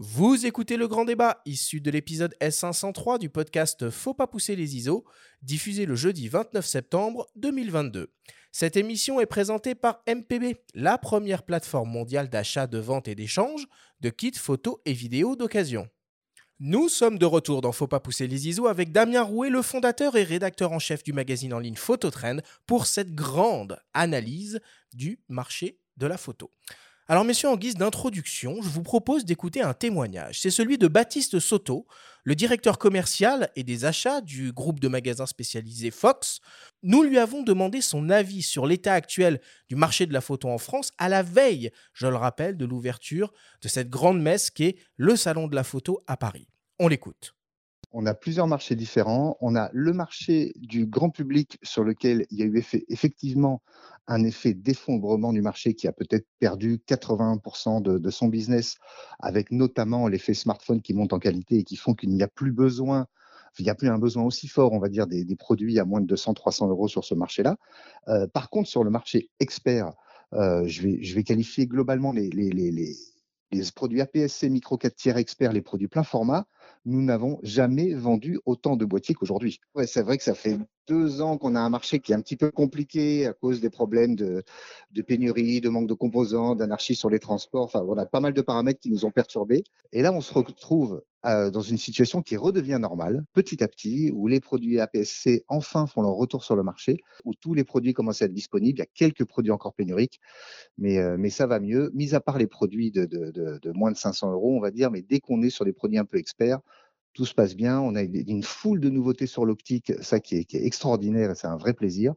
Vous écoutez le grand débat issu de l'épisode S503 du podcast Faut pas pousser les ISO, diffusé le jeudi 29 septembre 2022. Cette émission est présentée par MPB, la première plateforme mondiale d'achat, de vente et d'échange de kits photos et vidéos d'occasion. Nous sommes de retour dans Faut pas pousser les ISO avec Damien Rouet, le fondateur et rédacteur en chef du magazine en ligne Phototrend, pour cette grande analyse du marché de la photo. Alors messieurs, en guise d'introduction, je vous propose d'écouter un témoignage. C'est celui de Baptiste Soto, le directeur commercial et des achats du groupe de magasins spécialisés Fox. Nous lui avons demandé son avis sur l'état actuel du marché de la photo en France à la veille, je le rappelle, de l'ouverture de cette grande messe qui est le Salon de la photo à Paris. On l'écoute. On a plusieurs marchés différents. On a le marché du grand public sur lequel il y a eu effectivement un effet d'effondrement du marché qui a peut-être perdu 80% de, son business, avec notamment l'effet smartphone qui monte en qualité et qui font qu'il n'y a plus besoin il n'y a plus un besoin aussi fort, on va dire, des, produits à moins de 200-300 euros sur ce marché-là. Euh, par contre, sur le marché expert, euh, je, vais, qualifier globalement les, les, les, les produits APS-C micro 4 tiers expert, les produits plein format, nous n'avons jamais vendu autant de boîtiers qu'aujourd'hui. Ouais, c'est vrai que ça fait deux ans qu'on a un marché qui est un petit peu compliqué à cause des problèmes de, pénurie, de manque de composants, d'anarchie sur les transports. Enfin, on a pas mal de paramètres qui nous ont perturbés. Et là, on se retrouve euh, dans une situation qui redevient normale, petit à petit, où les produits APS-C enfin font leur retour sur le marché, où tous les produits commencent à être disponibles. Il y a quelques produits encore pénuriques, mais, euh, mais ça va mieux, mis à part les produits de, de moins de 500 euros, on va dire, mais dès qu'on est sur des produits un peu experts, tout se passe bien. On a une foule de nouveautés sur l'optique, ça qui est, extraordinaire et c'est un vrai plaisir.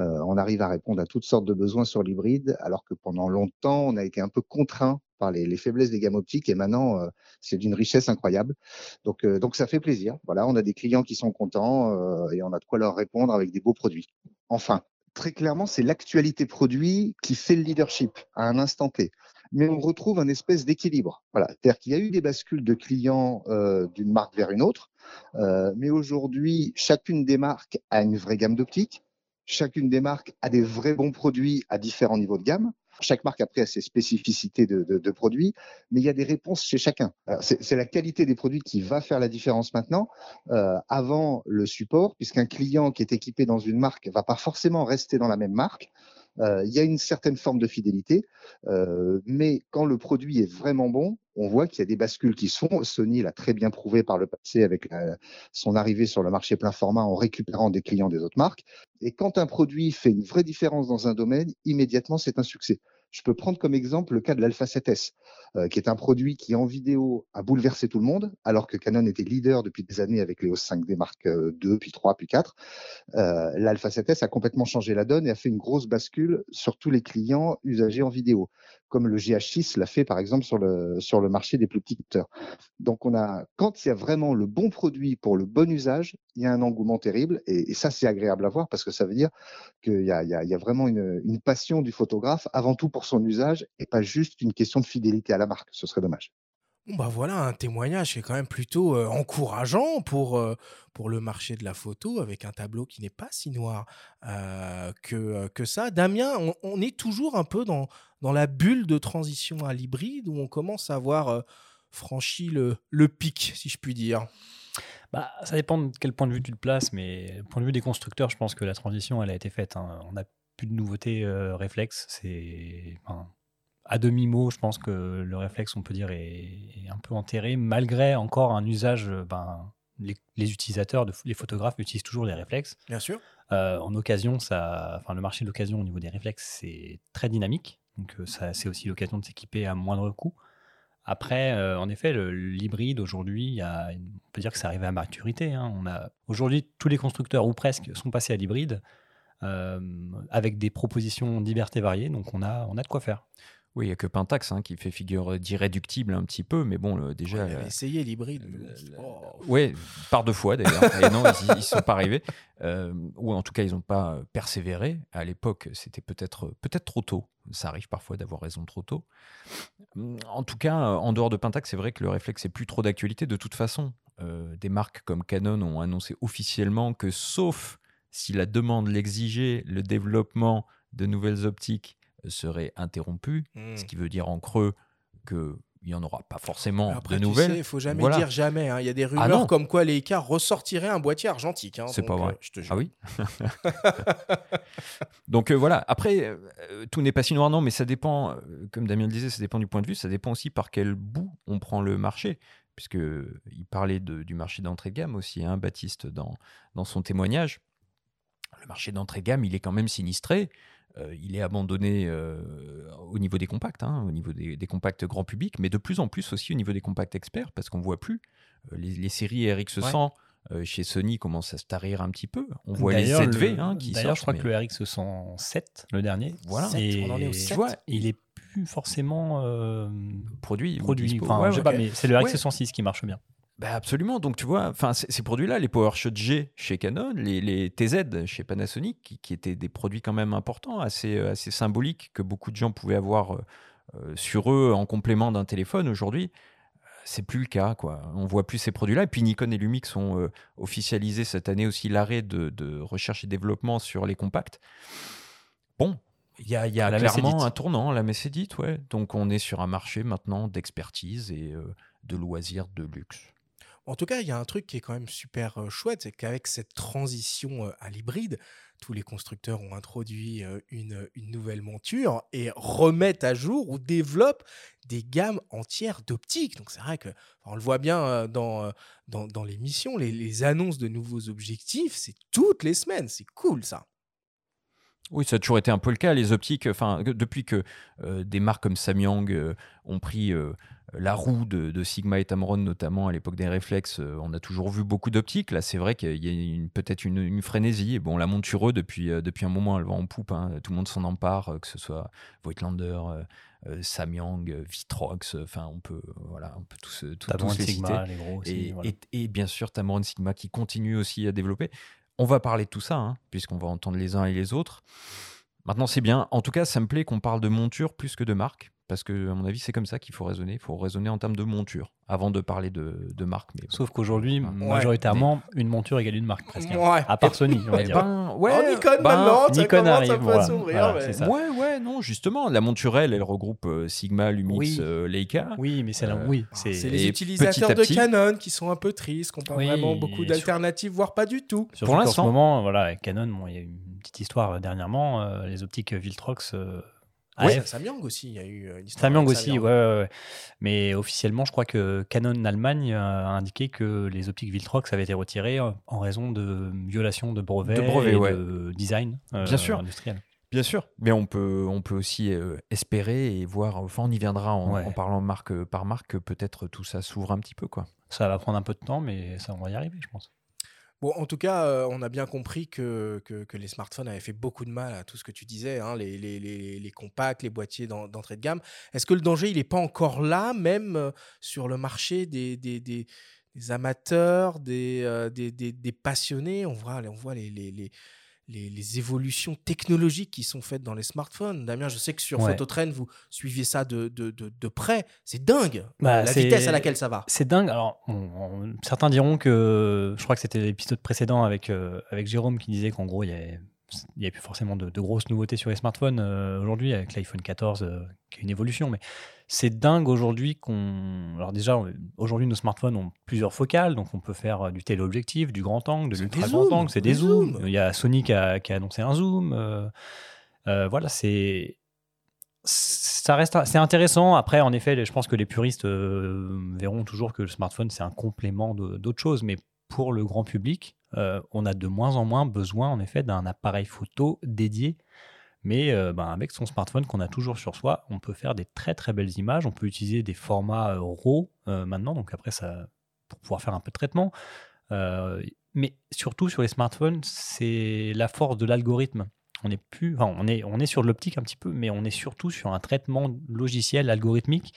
Euh, on arrive à répondre à toutes sortes de besoins sur l'hybride, alors que pendant longtemps, on a été un peu contraint par les, faiblesses des gammes optiques et maintenant, euh, c'est d'une richesse incroyable. Donc, euh, donc ça fait plaisir. Voilà, on a des clients qui sont contents et on a de quoi leur répondre avec des beaux produits. Enfin, très clairement, c'est l'actualité produit qui fait le leadership à un instant T mais on retrouve un espèce d'équilibre. Voilà, c'est-à-dire qu'il y a eu des bascules de clients euh, d'une marque vers une autre, euh, mais aujourd'hui, chacune des marques a une vraie gamme d'optique, chacune des marques a des vrais bons produits à différents niveaux de gamme. Chaque marque après a ses spécificités de, produits, mais il y a des réponses chez chacun. C'est la qualité des produits qui va faire la différence maintenant. Euh, avant le support, puisqu'un client qui est équipé dans une marque va pas forcément rester dans la même marque. Euh, il y a une certaine forme de fidélité, euh, mais quand le produit est vraiment bon, on voit qu'il y a des bascules qui sont. Sony l'a très bien prouvé par le passé avec son arrivée sur le marché plein format en récupérant des clients des autres marques. Et quand un produit fait une vraie différence dans un domaine, immédiatement, c'est un succès. Je peux prendre comme exemple le cas de l'Alpha 7S, euh, qui est un produit qui en vidéo a bouleversé tout le monde, alors que Canon était leader depuis des années avec les EOS 5D Mark II, puis 3, puis 4. Euh, L'Alpha 7S a complètement changé la donne et a fait une grosse bascule sur tous les clients usagers en vidéo, comme le GH6 l'a fait par exemple sur le, marché des plus petits capteurs. Donc on a, quand il y a vraiment le bon produit pour le bon usage, il y a un engouement terrible et, ça c'est agréable à voir parce que ça veut dire qu'il y a, il y a vraiment une passion du photographe avant tout pour son usage et pas juste une question de fidélité à la marque. Ce serait dommage. Bah voilà un témoignage qui est quand même plutôt euh, encourageant pour, euh, pour le marché de la photo avec un tableau qui n'est pas si noir euh, que, que ça. Damien, on, est toujours un peu dans, dans la bulle de transition à l'hybride où on commence à avoir franchi le, le pic, si je puis dire? Bah, ça dépend de quel point de vue tu te places, mais point de vue des constructeurs, je pense que la transition, elle a été faite. Hein. On a de nouveautés réflexes. C'est à demi-mot, je pense que le réflexe, on peut dire, est, un peu enterré, malgré encore un usage. Euh, ben, les, utilisateurs, de, les photographes utilisent toujours les réflexes. Bien sûr. Euh, en occasion, ça, enfin, le marché de l'occasion au niveau des réflexes, c'est très dynamique. Donc, ça, c'est aussi l'occasion de s'équiper à moindre coût. Après, en effet, l'hybride aujourd'hui, on peut dire que ça arrive à maturité. Hein. On a aujourd'hui tous les constructeurs ou presque sont passés à l'hybride. Euh, avec des propositions diverses et variées. Donc on a, on a de quoi faire. Oui, il n'y a que Pentax hein, qui fait figure d'irréductible un petit peu, mais bon, déjà. On essayé l'hybride. Oh. Oui, par deux fois d'ailleurs. et non, ils ne sont pas arrivés. Euh, ou en tout cas, ils n'ont pas persévéré. À l'époque, c'était peut-être peut-être trop tôt. Ça arrive parfois d'avoir raison trop tôt. En tout cas, en dehors de Pentax, c'est vrai que le réflexe n'est plus trop d'actualité. De toute façon, euh, des marques comme Canon ont annoncé officiellement que, sauf si la demande l'exigeait, le développement de nouvelles optiques serait interrompu, ce mmh. qui veut dire en creux que il n'y en aura pas forcément Après, de nouvelles. il faut jamais Voilà. dire jamais. hein. Il y a des Ah rumeurs non. comme quoi les Leica ressortiraient un boîtier argentique. hein. C'est pas vrai. euh, je te jure. Ah oui Donc euh, voilà, après, euh, tout n'est pas si noir, non, mais ça dépend, comme Damien le disait, ça dépend du point de vue, ça dépend aussi par quel bout on prend le marché. Puisque il parlait de- du marché d'entrée de gamme aussi, hein, Baptiste, dans, dans son témoignage. Le marché d'entrée de gamme, il est quand même sinistré. Euh, il est abandonné euh, au niveau des compacts, hein, au niveau des, des compacts grand public, mais de plus en plus aussi au niveau des compacts experts, parce qu'on voit plus euh, les, les séries RX100 euh, chez Sony commencent à se tarir un petit peu. On voit les D'ailleurs, ZV le- hein, qui sortent. je crois mais- que le RX 107, le dernier, Voilà. et- On en est au tu 7. vois, il est plus forcément euh, produit, produit. dispo. Enfin, Ouais, je sais ouais. pas, mais c'est le RX Ouais. 106 qui marche bien. Bah absolument. Donc tu vois, enfin ces produits-là, les PowerShot G chez Canon, les, les TZ chez Panasonic, qui, qui étaient des produits quand même importants, assez, euh, assez symboliques que beaucoup de gens pouvaient avoir euh, euh, sur eux en complément d'un téléphone. Aujourd'hui, c'est plus le cas. Quoi. On voit plus ces produits-là. Et puis Nikon et Lumix ont euh, officialisé cette année aussi l'arrêt de, de recherche et développement sur les compacts. Bon. Il y a, y clairement un tournant, la messe est dite, ouais. Donc on est sur un marché maintenant d'expertise et euh, de loisirs de luxe. En tout cas, il y a un truc qui est quand même super chouette, c'est qu'avec cette transition à l'hybride, tous les constructeurs ont introduit une, nouvelle monture et remettent à jour ou développent des gammes entières d'optiques. Donc c'est vrai que on le voit bien dans, dans, dans l'émission, les, annonces de nouveaux objectifs, c'est toutes les semaines. C'est cool ça. Oui, ça a toujours été un peu le cas. Les optiques, enfin, depuis que des marques comme Samyang ont pris la roue de, de Sigma et Tamron, notamment à l'époque des réflexes, euh, on a toujours vu beaucoup d'optiques. Là, c'est vrai qu'il y a peut-être une, une frénésie. Et bon, la monture, depuis, euh, depuis un moment, elle va en poupe. hein. Tout le monde s'en empare, euh, que ce soit Voigtlander, euh, Samyang, Vitrox. Enfin, on peut, voilà, on peut tous, euh, tous, les citer. Sigma, les gros aussi. Et, voilà. et- et bien sûr, Tamron Sigma qui continue aussi à développer. On va parler de tout ça, hein, puisqu'on va entendre les uns et les autres. Maintenant, c'est bien. En tout cas, ça me plaît qu'on parle de monture plus que de marque, parce que, à mon avis, c'est comme ça qu'il faut raisonner. Il faut raisonner en termes de monture avant de parler de, de marque. Mais bon. Sauf qu'aujourd'hui, Ouais. majoritairement, une monture égale une marque presque. hein. Ouais. À part Sony, on va Eh dire. ben, ouais, Oh, Nikon ben, maintenant, Nikon arrive, un peu à voilà. Voilà, mais- c'est ça. Ouais, ouais, non, justement, la monture, elle, elle regroupe euh, Sigma, Lumix, Oui. euh, Leica. Oui, mais c'est là. Euh, oui, C'est c'est les utilisateurs de petit- Canon qui sont un peu tristes, qui n'ont pas Oui, vraiment beaucoup d'alternatives, voire pas du tout. Surtout Pour qu'en ce l'instant. moment, voilà, avec Canon, bon, il y a eu une petite histoire dernièrement. euh, les optiques Viltrox. Euh, Oui, AF, Samyang aussi, il y a eu euh, une histoire. Samyang aussi, ouais, ouais, ouais. Mais officiellement, je crois que Canon Allemagne a indiqué que les optiques Viltrox avaient été retirées euh, en raison de violation de brevets, De brevets, et ouais. de design euh, Bien sûr. industriel. Bien sûr, mais on peut, on peut aussi euh, espérer et voir, enfin on y viendra en, Ouais. en parlant marque euh, par marque, que peut-être tout ça s'ouvre un petit peu. quoi. Ça va prendre un peu de temps, mais ça on va y arriver, je pense. Bon, en tout cas, euh, on a bien compris que, les smartphones avaient fait beaucoup de mal à tout ce que tu disais, hein, les, compacts, les boîtiers d'en- d'entrée de gamme. Est-ce que le danger, il n'est pas encore là, même euh, sur le marché des, amateurs, des, euh, des passionnés? On voit, on voit les, les, évolutions technologiques qui sont faites dans les smartphones. Damien, je sais que sur Ouais. Phototrend, vous suiviez ça de, de, de, de près. C'est dingue, Bah, la vitesse à laquelle ça va. C'est dingue. Alors, on- on- certains diront que, je crois que c'était l'épisode précédent avec, euh, avec Jérôme qui disait qu'en gros, il y avait, il y avait plus forcément de, de grosses nouveautés sur les smartphones euh, aujourd'hui avec l'iPhone 14 euh, qui est une évolution. Mais c'est dingue aujourd'hui qu'on. Alors, déjà, aujourd'hui, nos smartphones ont plusieurs focales, donc on peut faire euh, du téléobjectif, du grand angle, de l'ultra grand angle, c'est des des zooms. zooms. Il y a Sony qui a, qui a annoncé un zoom. euh, voilà, c'est ça reste c'est intéressant après en effet je pense que les puristes verront toujours que le smartphone c'est un complément d'autres choses mais pour le grand public euh, on a de moins en moins besoin en effet d'un appareil photo dédié. Mais euh, ben, avec son smartphone qu'on a toujours sur soi on peut faire des très très belles images. On peut utiliser des formats euh, RAW maintenant. Donc après ça pour pouvoir faire un peu de traitement. Mais surtout sur les smartphones c'est la force de l'algorithme. On est plus, on est, on est sur l'optique un petit peu, mais on est surtout sur un traitement logiciel algorithmique.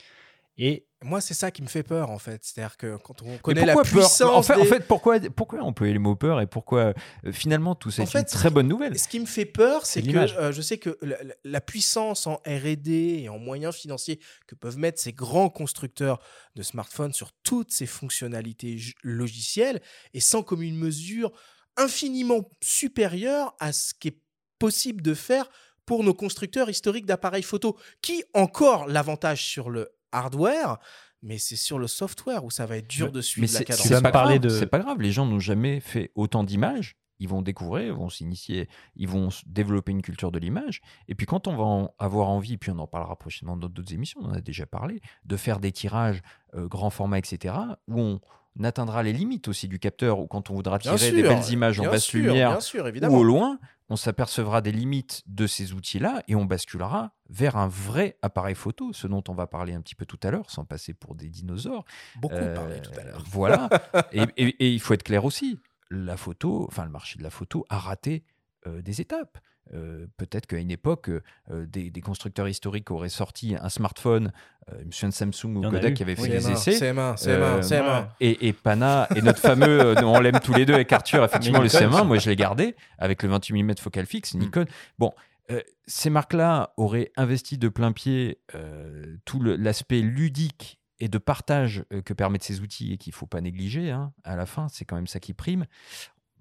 Et Moi, c'est ça qui me fait peur, en fait. C'est-à-dire que quand on connaît la peur puissance en fait, en des- fait, pourquoi, pourquoi employer le mot peur et pourquoi euh, finalement tout ça En est fait, une très bonne nouvelle Ce qui me fait peur, c'est que euh, je sais que la, puissance en R&D et en moyens financiers que peuvent mettre ces grands constructeurs de smartphones sur toutes ces fonctionnalités logicielles est sans commune mesure infiniment supérieure à ce qui est possible de faire pour nos constructeurs historiques d'appareils photo, qui encore l'avantage sur le hardware, mais c'est sur le software où ça va être dur de suivre Mais la cadence. c'est pas grave, de- C'est pas grave, les gens n'ont jamais fait autant d'images. Ils vont découvrir, ils vont s'initier, ils vont développer une culture de l'image. Et puis quand on va en avoir envie, puis on en parlera prochainement dans d'autres émissions, on en a déjà parlé, de faire des tirages euh, grand format, etc., où on atteindra les limites aussi du capteur, ou quand on voudra tirer des belles images en basse sûr, lumière sûr, ou au loin, on s'apercevra des limites de ces outils-là et on basculera vers un vrai appareil photo, ce dont on va parler un petit peu tout à l'heure, sans passer pour des dinosaures. Beaucoup Euh, parlé tout à l'heure. Voilà. et, et- et il faut être clair aussi. La photo, enfin le marché de la photo a raté euh, des étapes. Euh, Peut-être qu'à une époque, euh, des, des constructeurs historiques auraient sorti un smartphone, euh, je me souviens de Samsung ou Kodak qui avaient fait Oui, des CM1, essais. CM1, CM1, Euh, CM1. Et, et Pana, et notre fameux, euh, on l'aime tous les deux avec Arthur, effectivement, le Nikon, CM1, moi je l'ai gardé avec le 28 mm focal fixe, Nikon. Bon, euh, ces marques-là auraient investi de plein pied euh, tout le- l'aspect ludique et de partage euh, que permettent ces outils et qu'il ne faut pas négliger. hein. À la fin, c'est quand même ça qui prime.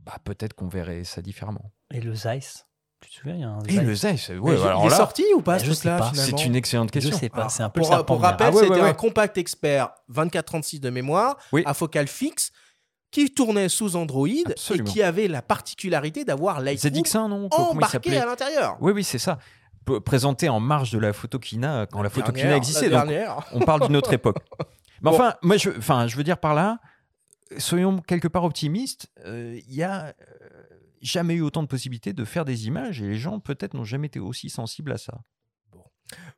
Bah, peut-être qu'on verrait ça différemment. Et le Zeiss? Tu te souviens il y a un Et le Zeiss. Il est là, sorti ou pas ce je sais truc-là pas. finalement c'est une excellente Je question. sais pas, c'est un peu pour, le serpent pour de mer. rappel, Ah ouais, c'était ouais, un ouais. compact expert 2436 de mémoire Oui. à focale fixe qui tournait sous Android Absolument. et qui avait la particularité d'avoir Lightroom ZX1, non Comment il embarqué s'appelait à l'intérieur. Oui, oui, c'est ça. P- Présenté en marge de la photokina quand la, photokina Dernière, existait. la Donc, dernière. on parle d'une autre époque. Mais Bon. enfin, moi, je, enfin, je veux dire par là, soyons quelque part optimistes. euh, Il y a euh, jamais eu autant de possibilités de faire des images et les gens peut-être n'ont jamais été aussi sensibles à ça.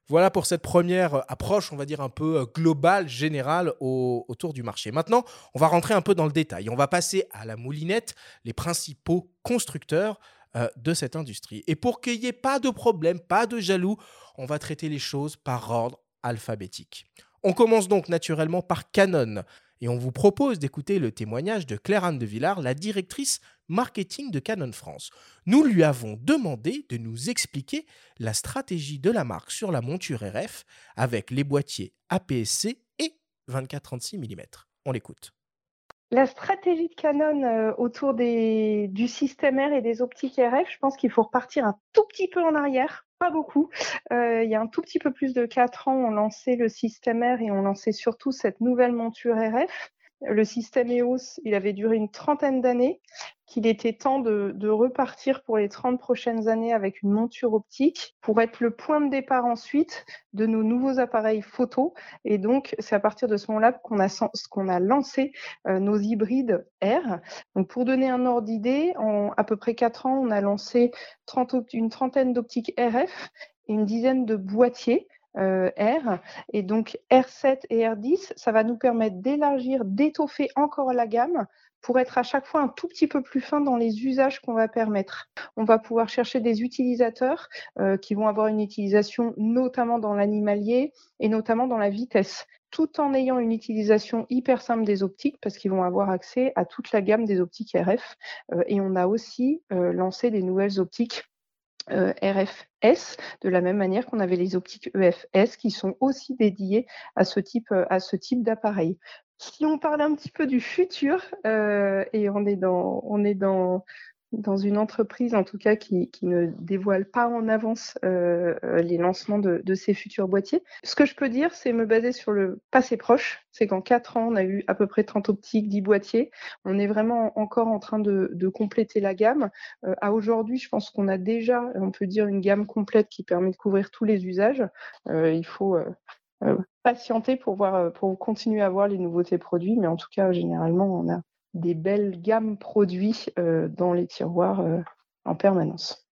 Voilà pour cette première euh, approche, on va dire un peu euh, globale, générale au- autour du marché. Maintenant, on va rentrer un peu dans le détail. On va passer à la moulinette, les principaux constructeurs euh, de cette industrie. Et pour qu'il n'y ait pas de problème, pas de jaloux, on va traiter les choses par ordre alphabétique. On commence donc naturellement par Canon. Et on vous propose d'écouter le témoignage de Claire-Anne de Villard, la directrice marketing de Canon France. Nous lui avons demandé de nous expliquer la stratégie de la marque sur la monture RF avec les boîtiers APS-C et 24-36 mm. On l'écoute. La stratégie de Canon euh, autour du système R et des optiques RF, je pense qu'il faut repartir un tout petit peu en arrière, pas beaucoup. Euh, il y a un tout petit peu plus de 4 ans, on lançait le système R et on lançait surtout cette nouvelle monture RF. Le système EOS, il avait duré une trentaine d'années, qu'il était temps de, repartir pour les 30 prochaines années avec une monture optique pour être le point de départ ensuite de nos nouveaux appareils photo. Et donc, c'est à partir de ce moment-là qu'on a, lancé euh, nos hybrides R. Donc, pour donner un ordre d'idée, en à peu près 4 ans, on a lancé 30 opt- une trentaine d'optiques RF et une dizaine de boîtiers euh, R. Et donc, R7 et R10, ça va nous permettre d'élargir, d'étoffer encore la gamme pour être à chaque fois un tout petit peu plus fin dans les usages qu'on va permettre. On va pouvoir chercher des utilisateurs euh, qui vont avoir une utilisation notamment dans l'animalier et notamment dans la vitesse tout en ayant une utilisation hyper simple des optiques parce qu'ils vont avoir accès à toute la gamme des optiques RF. Euh, et on a aussi euh, lancé des nouvelles optiques euh, RFS de la même manière qu'on avait les optiques EFS qui sont aussi dédiées à ce type, euh, type d'appareil. Si on parle un petit peu du futur, euh, et on est dans, dans une entreprise en tout cas qui, ne dévoile pas en avance euh, euh, les lancements de, ces futurs boîtiers. Ce que je peux dire, c'est me baser sur le passé proche. C'est qu'en 4 ans, on a eu à peu près 30 optiques, 10 boîtiers. On est vraiment encore en train de, compléter la gamme. Euh, à aujourd'hui, je pense qu'on a déjà, on peut dire, une gamme complète qui permet de couvrir tous les usages. Il faut patienter pour, voir, pour continuer à voir les nouveautés produits, mais en tout cas, généralement, on a des belles gammes produits euh, dans les tiroirs euh, en permanence.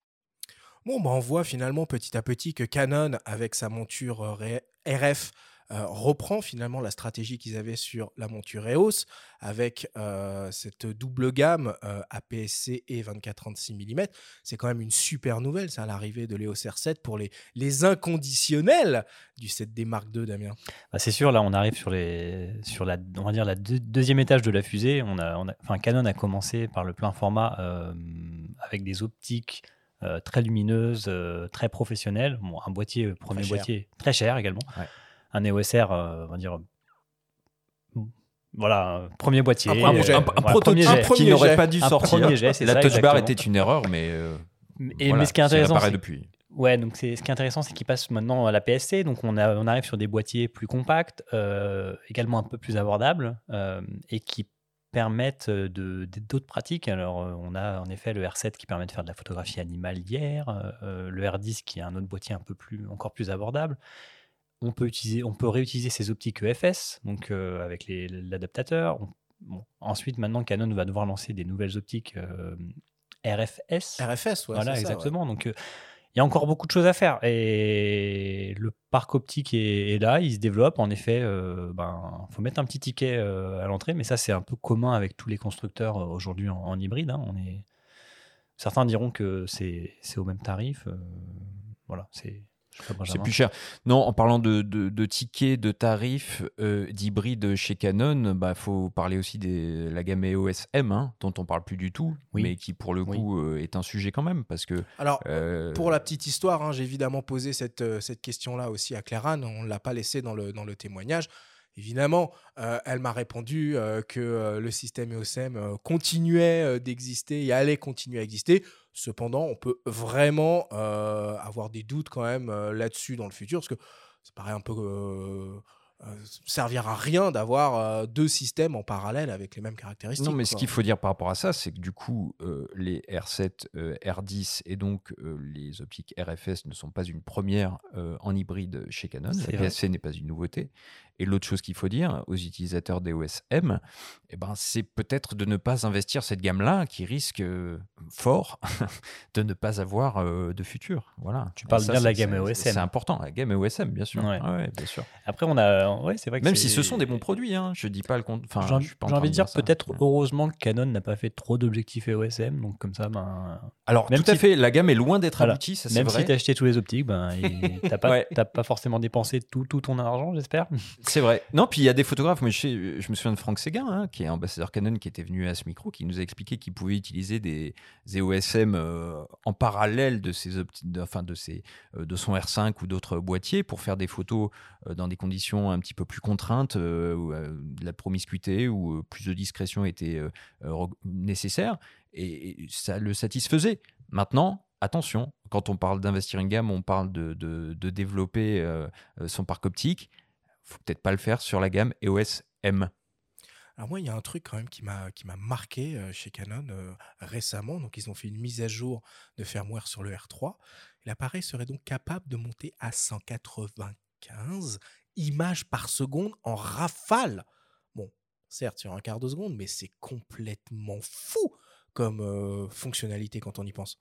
Bon, bah, on voit finalement petit à petit que Canon, avec sa monture euh, RF, euh, reprend finalement la stratégie qu'ils avaient sur la monture EOS avec euh, cette double gamme euh, APS-C et 24-36 mm. C'est quand même une super nouvelle, ça, l'arrivée de l'EOS R7 pour les, les inconditionnels du 7D Mark II, Damien. Bah, c'est sûr, là, on arrive sur, les, sur la, on va dire la deux- deuxième étage de la fusée. On a, on a, enfin, Canon a commencé par le plein format avec des optiques euh, très lumineuses, euh, très professionnelles. Bon, un boîtier, euh, premier cher. boîtier, très cher également. Ouais. Un EOS R, euh, on va dire. Voilà, un premier boîtier. Un premier euh, Un- Un voilà, prototype jet. qui n'aurait pas dû Un sortir. premier jet, c'est la ça, touch bar était une erreur, mais, euh, Et, voilà, mais ce qui est ça intéressant, depuis. Ouais, donc c'est ce qui est intéressant, c'est qu'il passe maintenant à la PSC, donc on, a, on arrive sur des boîtiers plus compacts, euh, également un peu plus abordables, et qui permettent de- d'autres pratiques. Alors, on a en effet le R7 qui permet de faire de la photographie animalière, le R10 qui est un autre boîtier un peu plus, encore plus abordable. On peut, utiliser, on peut réutiliser ces optiques EFS, donc euh, avec l'adaptateur. Bon, Ensuite, maintenant, Canon va devoir lancer des nouvelles optiques euh, RFS. RFS, ouais. Voilà, c'est ça, ouais. exactement. Donc, euh, il y a encore beaucoup de choses à faire. Et le parc optique est, est là, il se développe. En effet, il ben, faut mettre un petit ticket à l'entrée, mais ça, c'est un peu commun avec tous les constructeurs aujourd'hui en, en hybride. hein. On est... Certains diront que c'est au même tarif. voilà, c'est. C'est plus cher. Non, en parlant de, de, de tickets, de tarifs, euh, d'hybrides chez Canon, il bah, faut parler aussi de la gamme EOS M, hein, dont on parle plus du tout, Oui. mais qui pour le Oui. coup euh, est un sujet quand même, parce que... Alors, euh, Pour la petite histoire, hein, j'ai évidemment posé cette, cette question-là aussi à Claire Anne. On ne l'a pas laissé dans le, dans le témoignage. Évidemment, euh, elle m'a répondu euh, que euh, le système EOSM continuait d'exister et allait continuer à exister. Cependant, on peut vraiment euh, avoir des doutes quand même euh, là-dessus dans le futur, parce que ça paraît un peu euh, euh, servir à rien d'avoir euh, deux systèmes en parallèle avec les mêmes caractéristiques. Non, mais ce qu'il faut dire par rapport à ça, c'est que du coup, euh, les R7, euh, R10 et donc euh, les optiques RFS ne sont pas une première euh, en hybride chez Canon. La. PSC n'est pas une nouveauté. Et l'autre chose qu'il faut dire aux utilisateurs d'EOS M, eh ben, c'est peut-être de ne pas investir cette gamme-là qui risque euh, fort de ne pas avoir euh, de futur. Voilà. Tu parles ça, bien de la gamme c'est- EOS M. C'est important, la gamme EOS M, bien sûr. Ouais. Ouais, bien sûr. Après, on a. Ouais, c'est vrai que Même si ce sont des bons produits, hein, je dis pas le contraire. Enfin, J'ai envie en de dire ça. peut-être heureusement que Canon n'a pas fait trop d'objectifs EOSM, donc comme ça, ben, Alors, Même tout à si- fait, la gamme est loin d'être Voilà. aboutie, ça c'est même vrai. si tu as acheté tous les optiques, ben, t'as pas, Ouais. pas forcément dépensé tout, tout ton argent, j'espère. C'est vrai. Non, puis il y a des photographes. Moi, je, sais- je me souviens de Franck Séguin, hein, qui est ambassadeur Canon, qui était venu à ce micro, qui nous a expliqué qu'il pouvait utiliser des EOSM euh, en parallèle de ses opti- de, enfin, de, ses, euh, de son R5 ou d'autres boîtiers pour faire des photos euh, dans des conditions un petit peu plus contraintes, où de la promiscuité ou euh, plus de discrétion était re- nécessaire. Et, ça le satisfaisait. Maintenant, attention, quand on parle d'investir une gamme, on parle de, développer euh, euh, son parc optique faut peut-être pas le faire sur la gamme EOS M. Alors moi, il y a un truc quand même qui m'a qui m'a marqué euh, chez Canon récemment. Donc ils ont fait une mise à jour de firmware sur le R3. L'appareil serait donc capable de monter à 195 images par seconde en rafale. Bon, certes sur un quart de seconde, mais c'est complètement fou comme euh, fonctionnalité quand on y pense.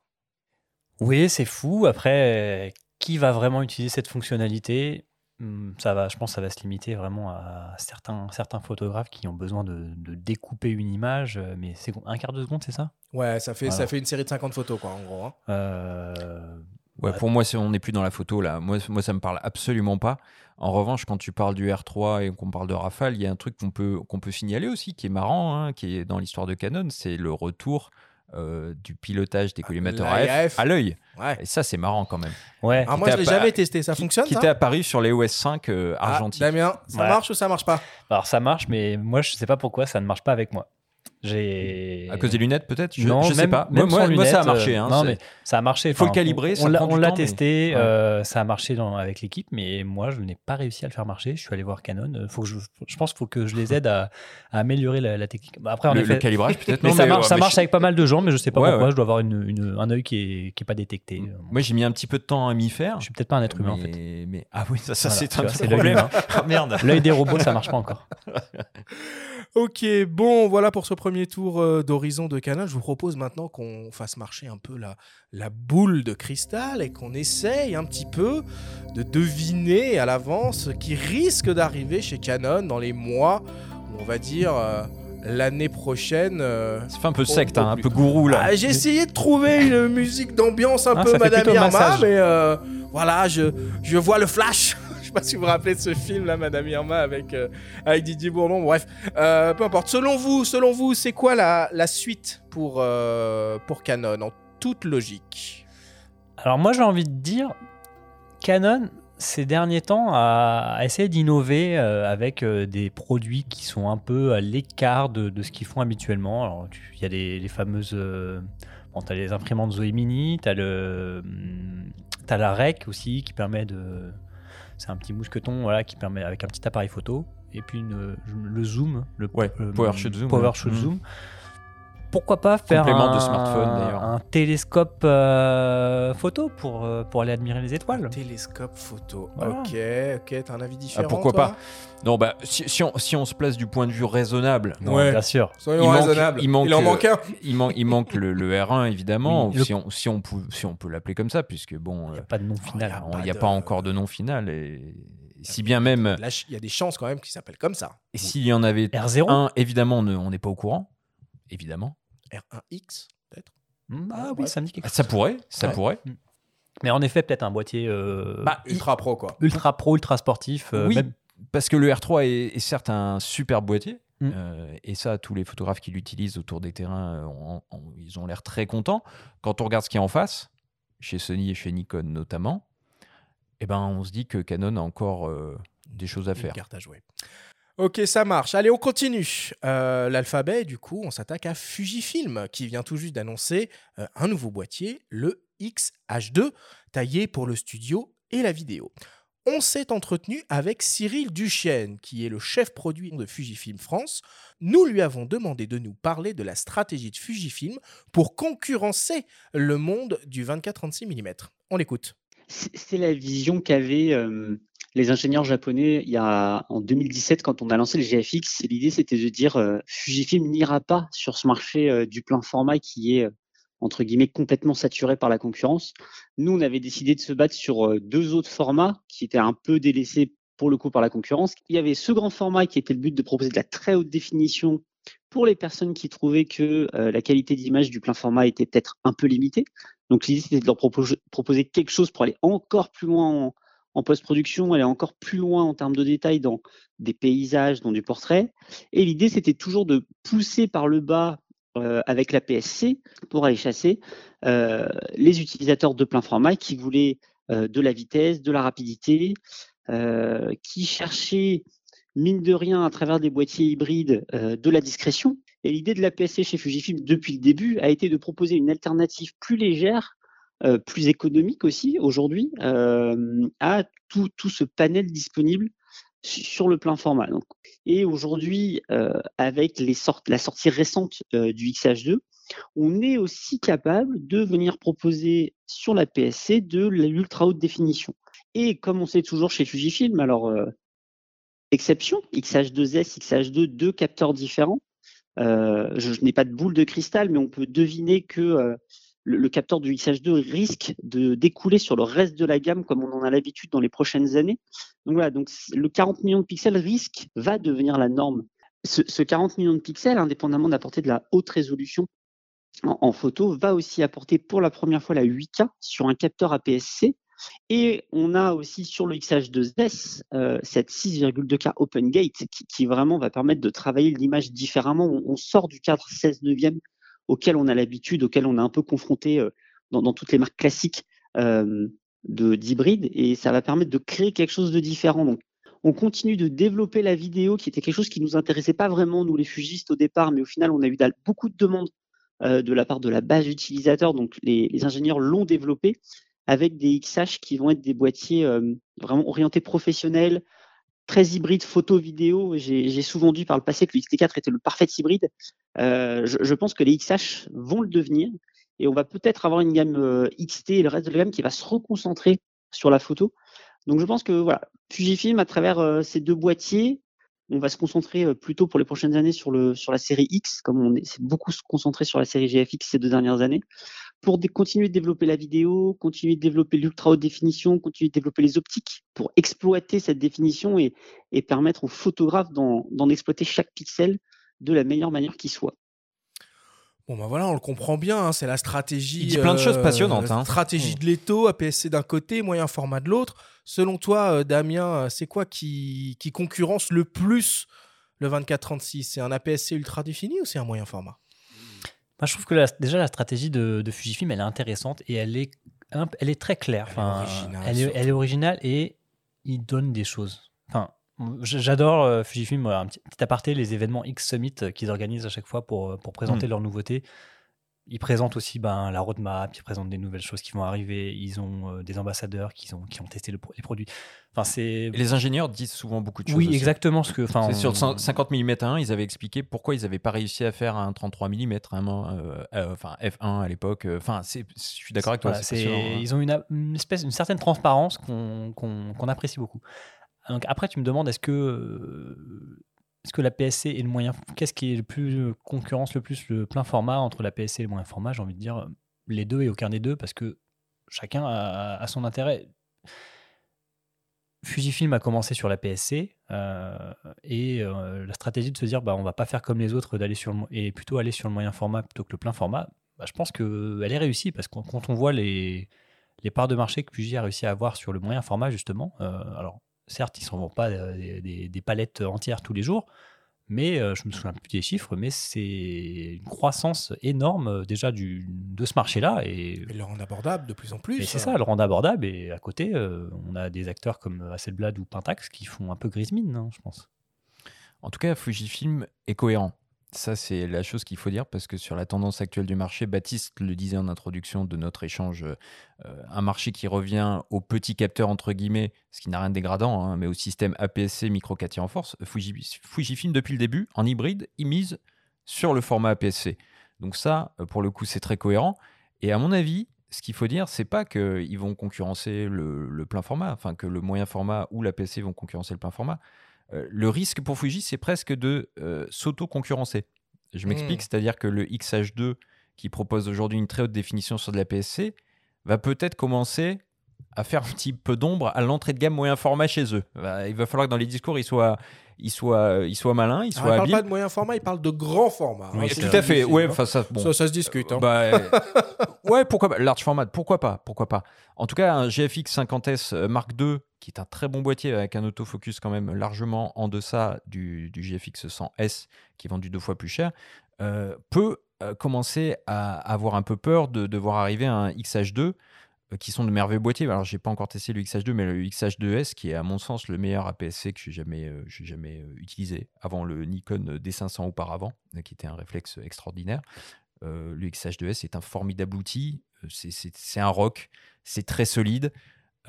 Oui, c'est fou. Après, qui va vraiment utiliser cette fonctionnalité? Hmm, ça va, je pense que ça va se limiter vraiment à certains, certains photographes qui ont besoin de, de découper une image, euh, mais c'est un quart de seconde, c'est ça? Ouais, ça fait, ça fait une série de 50 photos, quoi, en gros. hein. Euh, Ouais, Ouais. Pour moi, on n'est plus dans la photo là. Moi, moi, ça me parle absolument pas. En revanche, quand tu parles du R3 et qu'on parle de Rafale, il y a un truc qu'on peut, qu'on peut signaler aussi, qui est marrant, hein, qui est dans l'histoire de Canon, c'est le retour euh, du pilotage des collimateurs AF à l'œil. Ouais. Et ça, c'est marrant quand même. Ouais, Alors Qui moi, je l'ai jamais testé. Ça qui, fonctionne, qui était apparu sur les OS 5 euh, Ah, argentiques. Damien, ça Ouais. marche ou ça marche pas? Alors ça marche, mais moi je sais pas pourquoi ça ne marche pas avec moi. J'ai À cause des lunettes, peut-être? Je, non, je sais même- pas. même Moi, moi, sans moi, ça a marché. euh, hein, non, mais ça a marché. Faut le calibrer, on- l'a mais- testé, euh, ça a marché dans- avec l'équipe, mais moi je n'ai pas réussi à le faire marcher. Je suis allé voir Canon. Euh, Faut que je, je pense qu'il faut que je les aide à, à améliorer la, la technique. Bah, après, en le, effet, le calibrage, peut-être. mais ça marche, ouais, ça mais marche je- avec pas mal de gens, mais je sais pas Ouais, pourquoi. ouais. Je dois avoir une, une- un œil qui est, qui est pas détecté. Moi, j'ai mis un petit peu de temps à m'y faire. Je suis peut-être pas un être humain en fait. mais, ah oui, ça, c'est un problème. humain. Ah, merde. L'œil des robots, ça marche pas encore. Ok, bon, voilà pour ce premier tour euh, d'horizon de Canon. Je vous propose maintenant qu'on fasse marcher un peu la, la boule de cristal et qu'on essaye un petit peu de deviner à l'avance ce qui risque d'arriver chez Canon dans les mois, on va dire euh, l'année prochaine. euh. Ça fait un peu secte, hein, un peu gourou là. Ah, J'ai essayé de trouver une musique d'ambiance un Ah, peu Madame Irma, mais euh, voilà, je, je vois le flash. Sais pas si vous vous rappelez de ce film là, Madame Irma avec, euh, avec Didier Bourdon. Bref, euh, peu importe. Selon vous, selon vous, c'est quoi la, la suite pour, euh, pour Canon en toute logique? Alors moi j'ai envie de dire, Canon ces derniers temps a, essayé d'innover euh, avec des produits qui sont un peu à l'écart de, de ce qu'ils font habituellement. Tu- il y a les, fameuses, euh, bon t'as les imprimantes Zoé Mini, t'as le hum, la REC aussi qui permet de. C'est un petit mousqueton voilà, qui permet avec un petit appareil photo. Et puis une- le zoom, le Ouais, le- PowerShot Zoom, ouais. Zoom. Pourquoi pas faire de un, smartphone, un télescope euh, photo pour, euh, pour aller admirer les étoiles Télescope photo. Voilà. Ok, ok, t'as un avis différent. Ah, pourquoi toi pas Non, bah, si, si on, si on se place du point de vue raisonnable, Non, Ouais. Bien sûr. Soyons Il manque- raisonnables. il manque, en euh, manque un. il, man- il manque le, le R1, évidemment, Oui, le- si, on, si, on peut, si on peut l'appeler comme ça, puisque bon, Il n'y euh, a pas de nom final. il n'y a, pas encore de nom final. Et si bien même, il y a des chances quand même qu'il s'appelle comme ça. et s'il y en avait R0 un, évidemment, on n'est pas au courant. Évidemment. R1X, peut-être Hmm, Ah Ouais. oui, ça me dit quelque Ah, chose. Ça pourrait, ça Ouais. pourrait. Mais en effet, peut-être un boîtier euh, Bah, Ultra pro, quoi. ultra pro, ultra sportif. euh, Oui, même- parce que le R3 est, est certes un super boîtier, Mm. euh, et ça, tous les photographes qui l'utilisent autour des terrains, ils ont l'air très contents. Quand on regarde ce qu'il y a en face, chez Sony et chez Nikon notamment, eh ben, on se dit que Canon a encore euh, des choses à Une faire. carte à jouer. Ok, ça marche. Allez, on continue. Euh, L'alphabet, du coup, on s'attaque à Fujifilm, qui vient tout juste d'annoncer euh, un nouveau boîtier, le XH2, taillé pour le studio et la vidéo. On s'est entretenu avec Cyril Duchesne, qui est le chef produit de Fujifilm France. Nous lui avons demandé de nous parler de la stratégie de Fujifilm pour concurrencer le monde du 24-36 mm. On l'écoute. C'est la vision qu'avaient euh, les ingénieurs japonais il y a, en 2017 quand on a lancé le GFX. L'idée, c'était de dire euh, Fujifilm n'ira pas sur ce marché euh, du plein format qui est, euh, entre guillemets, complètement saturé par la concurrence. Nous, on avait décidé de se battre sur deux autres formats qui étaient un peu délaissés pour le coup par la concurrence. Il y avait ce grand format qui était le but de proposer de la très haute définition pour les personnes qui trouvaient que la qualité d'image du plein format était peut-être un peu limitée. Donc l'idée, c'était de leur propos- proposer quelque chose pour aller encore plus loin en post-production, aller encore plus loin en termes de détails dans des paysages, dans du portrait. Et l'idée, c'était toujours de pousser par le bas euh, avec la PSC pour aller chasser euh, les utilisateurs de plein format qui voulaient euh, de la vitesse, de la rapidité, qui cherchaient, mine de rien, à travers des boîtiers hybrides, de la discrétion. Et l'idée de la PSC chez Fujifilm depuis le début a été de proposer une alternative plus légère, euh, plus économique aussi aujourd'hui, euh, à tout, tout ce panel disponible su- sur le plein format. Et aujourd'hui, euh, avec la sortie récente du XH2, on est aussi capable de venir proposer sur la PSC de l'ultra haute définition. Et comme on sait toujours chez Fujifilm, alors exception, XH2S, XH2, deux capteurs différents. Je, n'ai pas de boule de cristal, mais on peut deviner que le, capteur du XH2 risque de découler sur le reste de la gamme comme on en a l'habitude dans les prochaines années. Donc voilà, donc le 40 millions de pixels risque va devenir la norme. Ce, ce 40 millions de pixels, indépendamment d'apporter de la haute résolution en, photo, va aussi apporter pour la première fois la 8K sur un capteur APS-C. Et on a aussi sur le XH2S euh, cette 6,2K Open Gate qui, qui vraiment va permettre de travailler l'image différemment. On, on sort du cadre 16 neuvième auquel on a l'habitude, auquel on est un peu confronté euh, dans, toutes les marques classiques euh, de d'hybride, et ça va permettre de créer quelque chose de différent. Donc, on continue de développer la vidéo, qui était quelque chose qui nous intéressait pas vraiment nous les fugistes au départ, mais au final, on a eu beaucoup de demandes euh, de la part de la base utilisateur. Donc, les, ingénieurs l'ont développé avec des XH qui vont être des boîtiers vraiment orientés professionnels, très hybrides photo-vidéo. J'ai souvent dit par le passé que le XT4 était le parfait hybride. Euh, je, pense que les XH vont le devenir et on va peut-être avoir une gamme euh, XT et le reste de la gamme qui va se reconcentrer sur la photo. Donc je pense que voilà, Fujifilm à travers euh, ces deux boîtiers, on va se concentrer euh, plutôt pour les prochaines années sur le sur la série X, comme on est- s'est beaucoup se concentrer sur la série GFX ces deux dernières années, pour continuer de développer la vidéo, continuer de développer l'ultra haute définition, continuer de développer les optiques pour exploiter cette définition et, et permettre aux photographes d'en exploiter chaque pixel de la meilleure manière qui soit. Bon, ben voilà, on le comprend bien, hein, c'est la stratégie. Il dit plein de choses passionnantes, la hein. Stratégie de l'étau, APS-C d'un côté, moyen format de l'autre. Selon toi, euh, Damien, euh, c'est quoi qui, qui concurrence le plus le 24-36 C'est un APS-C ultra défini ou c'est un moyen format? Moi, je trouve que la- déjà la stratégie de, de Fujifilm, elle est intéressante et elle est, elle est très claire. Elle est Enfin, originale, elle, est, elle est originale et il donne des choses. Enfin, j'adore euh, Fujifilm. un petit, petit aparté, les événements X Summit euh, qu'ils organisent à chaque fois pour, euh, pour présenter Mm. leurs nouveautés. Ils présentent aussi ben, la roadmap, ils présentent des nouvelles choses qui vont arriver, ils ont euh, des ambassadeurs qui ont, qui ont testé le les produits. Enfin, c'est... Les ingénieurs disent souvent beaucoup de choses. Oui, aussi. exactement ce que... Enfin, sur on- 100 50 mm 1, ils avaient expliqué pourquoi ils n'avaient pas réussi à faire un 33 mm, enfin F1 à l'époque. euh, Enfin, je suis d'accord avec toi. Voilà, c'est hein. ils ont une, a- une espèce, une certaine transparence qu'on qu'on- qu'on apprécie beaucoup. Donc après, tu me demandes est-ce que, euh, est-ce que la PSC est le moyen, qu'est-ce qui est le plus euh, concurrence le plus le plein format entre la PSC et le moyen format J'ai envie de dire euh, les deux et aucun des deux parce que chacun a, son intérêt. Fujifilm a commencé sur la PSC euh, et la stratégie de se dire bah on va pas faire comme les autres d'aller sur et plutôt aller sur le moyen format plutôt que le plein format. bah, je pense que elle est réussie parce que quand on voit les les parts de marché que Fuji a réussi à avoir sur le moyen format justement, alors certes ils s'en vont pas euh, des, des- des palettes entières tous les jours, mais euh, je me souviens plus des chiffres, mais c'est une croissance énorme euh, déjà du, de ce marché-là et Et le rendre abordable de plus en plus. et c'est ça, le rendre abordable. Et à côté, euh, on a des acteurs comme Hasselblad ou Pentax qui font un peu grise mine, hein, je pense. En tout cas, Fujifilm est cohérent. Ça, c'est la chose qu'il faut dire parce que sur la tendance actuelle du marché, Baptiste le disait en introduction de notre échange, euh, un marché qui revient au petit capteur, entre guillemets, ce qui n'a rien de dégradant, hein, mais au système APS-C micro 4 tiers en force. Fuji- Fujifilm, depuis le début, en hybride, il mise sur le format APS-C. Donc, ça, euh, pour le coup, c'est très cohérent. Et à mon avis, ce qu'il faut dire, c'est pas qu'ils vont concurrencer le, le plein format, enfin que le moyen format ou l'APS-C vont concurrencer le plein format. Euh, le risque pour Fuji, c'est presque de euh, s'auto-concurrencer. Je m'explique, Mm. c'est-à-dire que le XH2, qui propose aujourd'hui une très haute définition sur de la PSC, va peut-être commencer à faire un petit peu d'ombre à l'entrée de gamme moyen format chez eux. Bah, il va falloir que dans les discours, ils soient, ils soient, ils soient malins, ils Ah, il soient parle habiles. pas de moyen format, il parle de grand format. Oui, hein, c'est Tout à fait. Ouais, hein. ça, bon. ça, ça se discute. hein. Bah, ouais, pourquoi pas. Large format, pourquoi pas, pourquoi pas. En tout cas, un GFX 50S euh, Mark II, qui est un très bon boîtier avec un autofocus quand même largement en deçà du, GFX 100S, qui est vendu deux fois plus cher, euh, peut euh, commencer à avoir un peu peur de, voir arriver un XH2 euh, qui sont de merveilleux boîtiers. Alors, j'ai pas encore testé le XH2, mais le XH2S, qui est à mon sens le meilleur APS-C que j'ai jamais, jamais utilisé avant le Nikon D500 auparavant, qui était un réflexe extraordinaire. Euh, le XH2S est un formidable outil. C'est un rock. C'est très solide.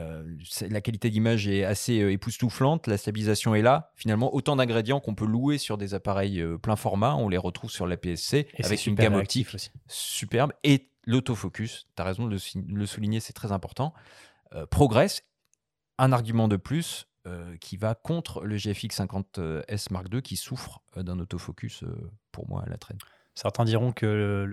Euh, la qualité d'image est assez euh, époustouflante. La stabilisation est là. Finalement, autant d'ingrédients qu'on peut louer sur des appareils euh, plein format, on les retrouve sur la PSC Et avec une gamme optique aussi. superbe. Et l'autofocus, tu as raison de le, le souligner, c'est très important, progresse. Un argument de plus qui va contre le GFX 50S Mark II qui souffre d'un autofocus, pour moi, à la traîne. Certains diront que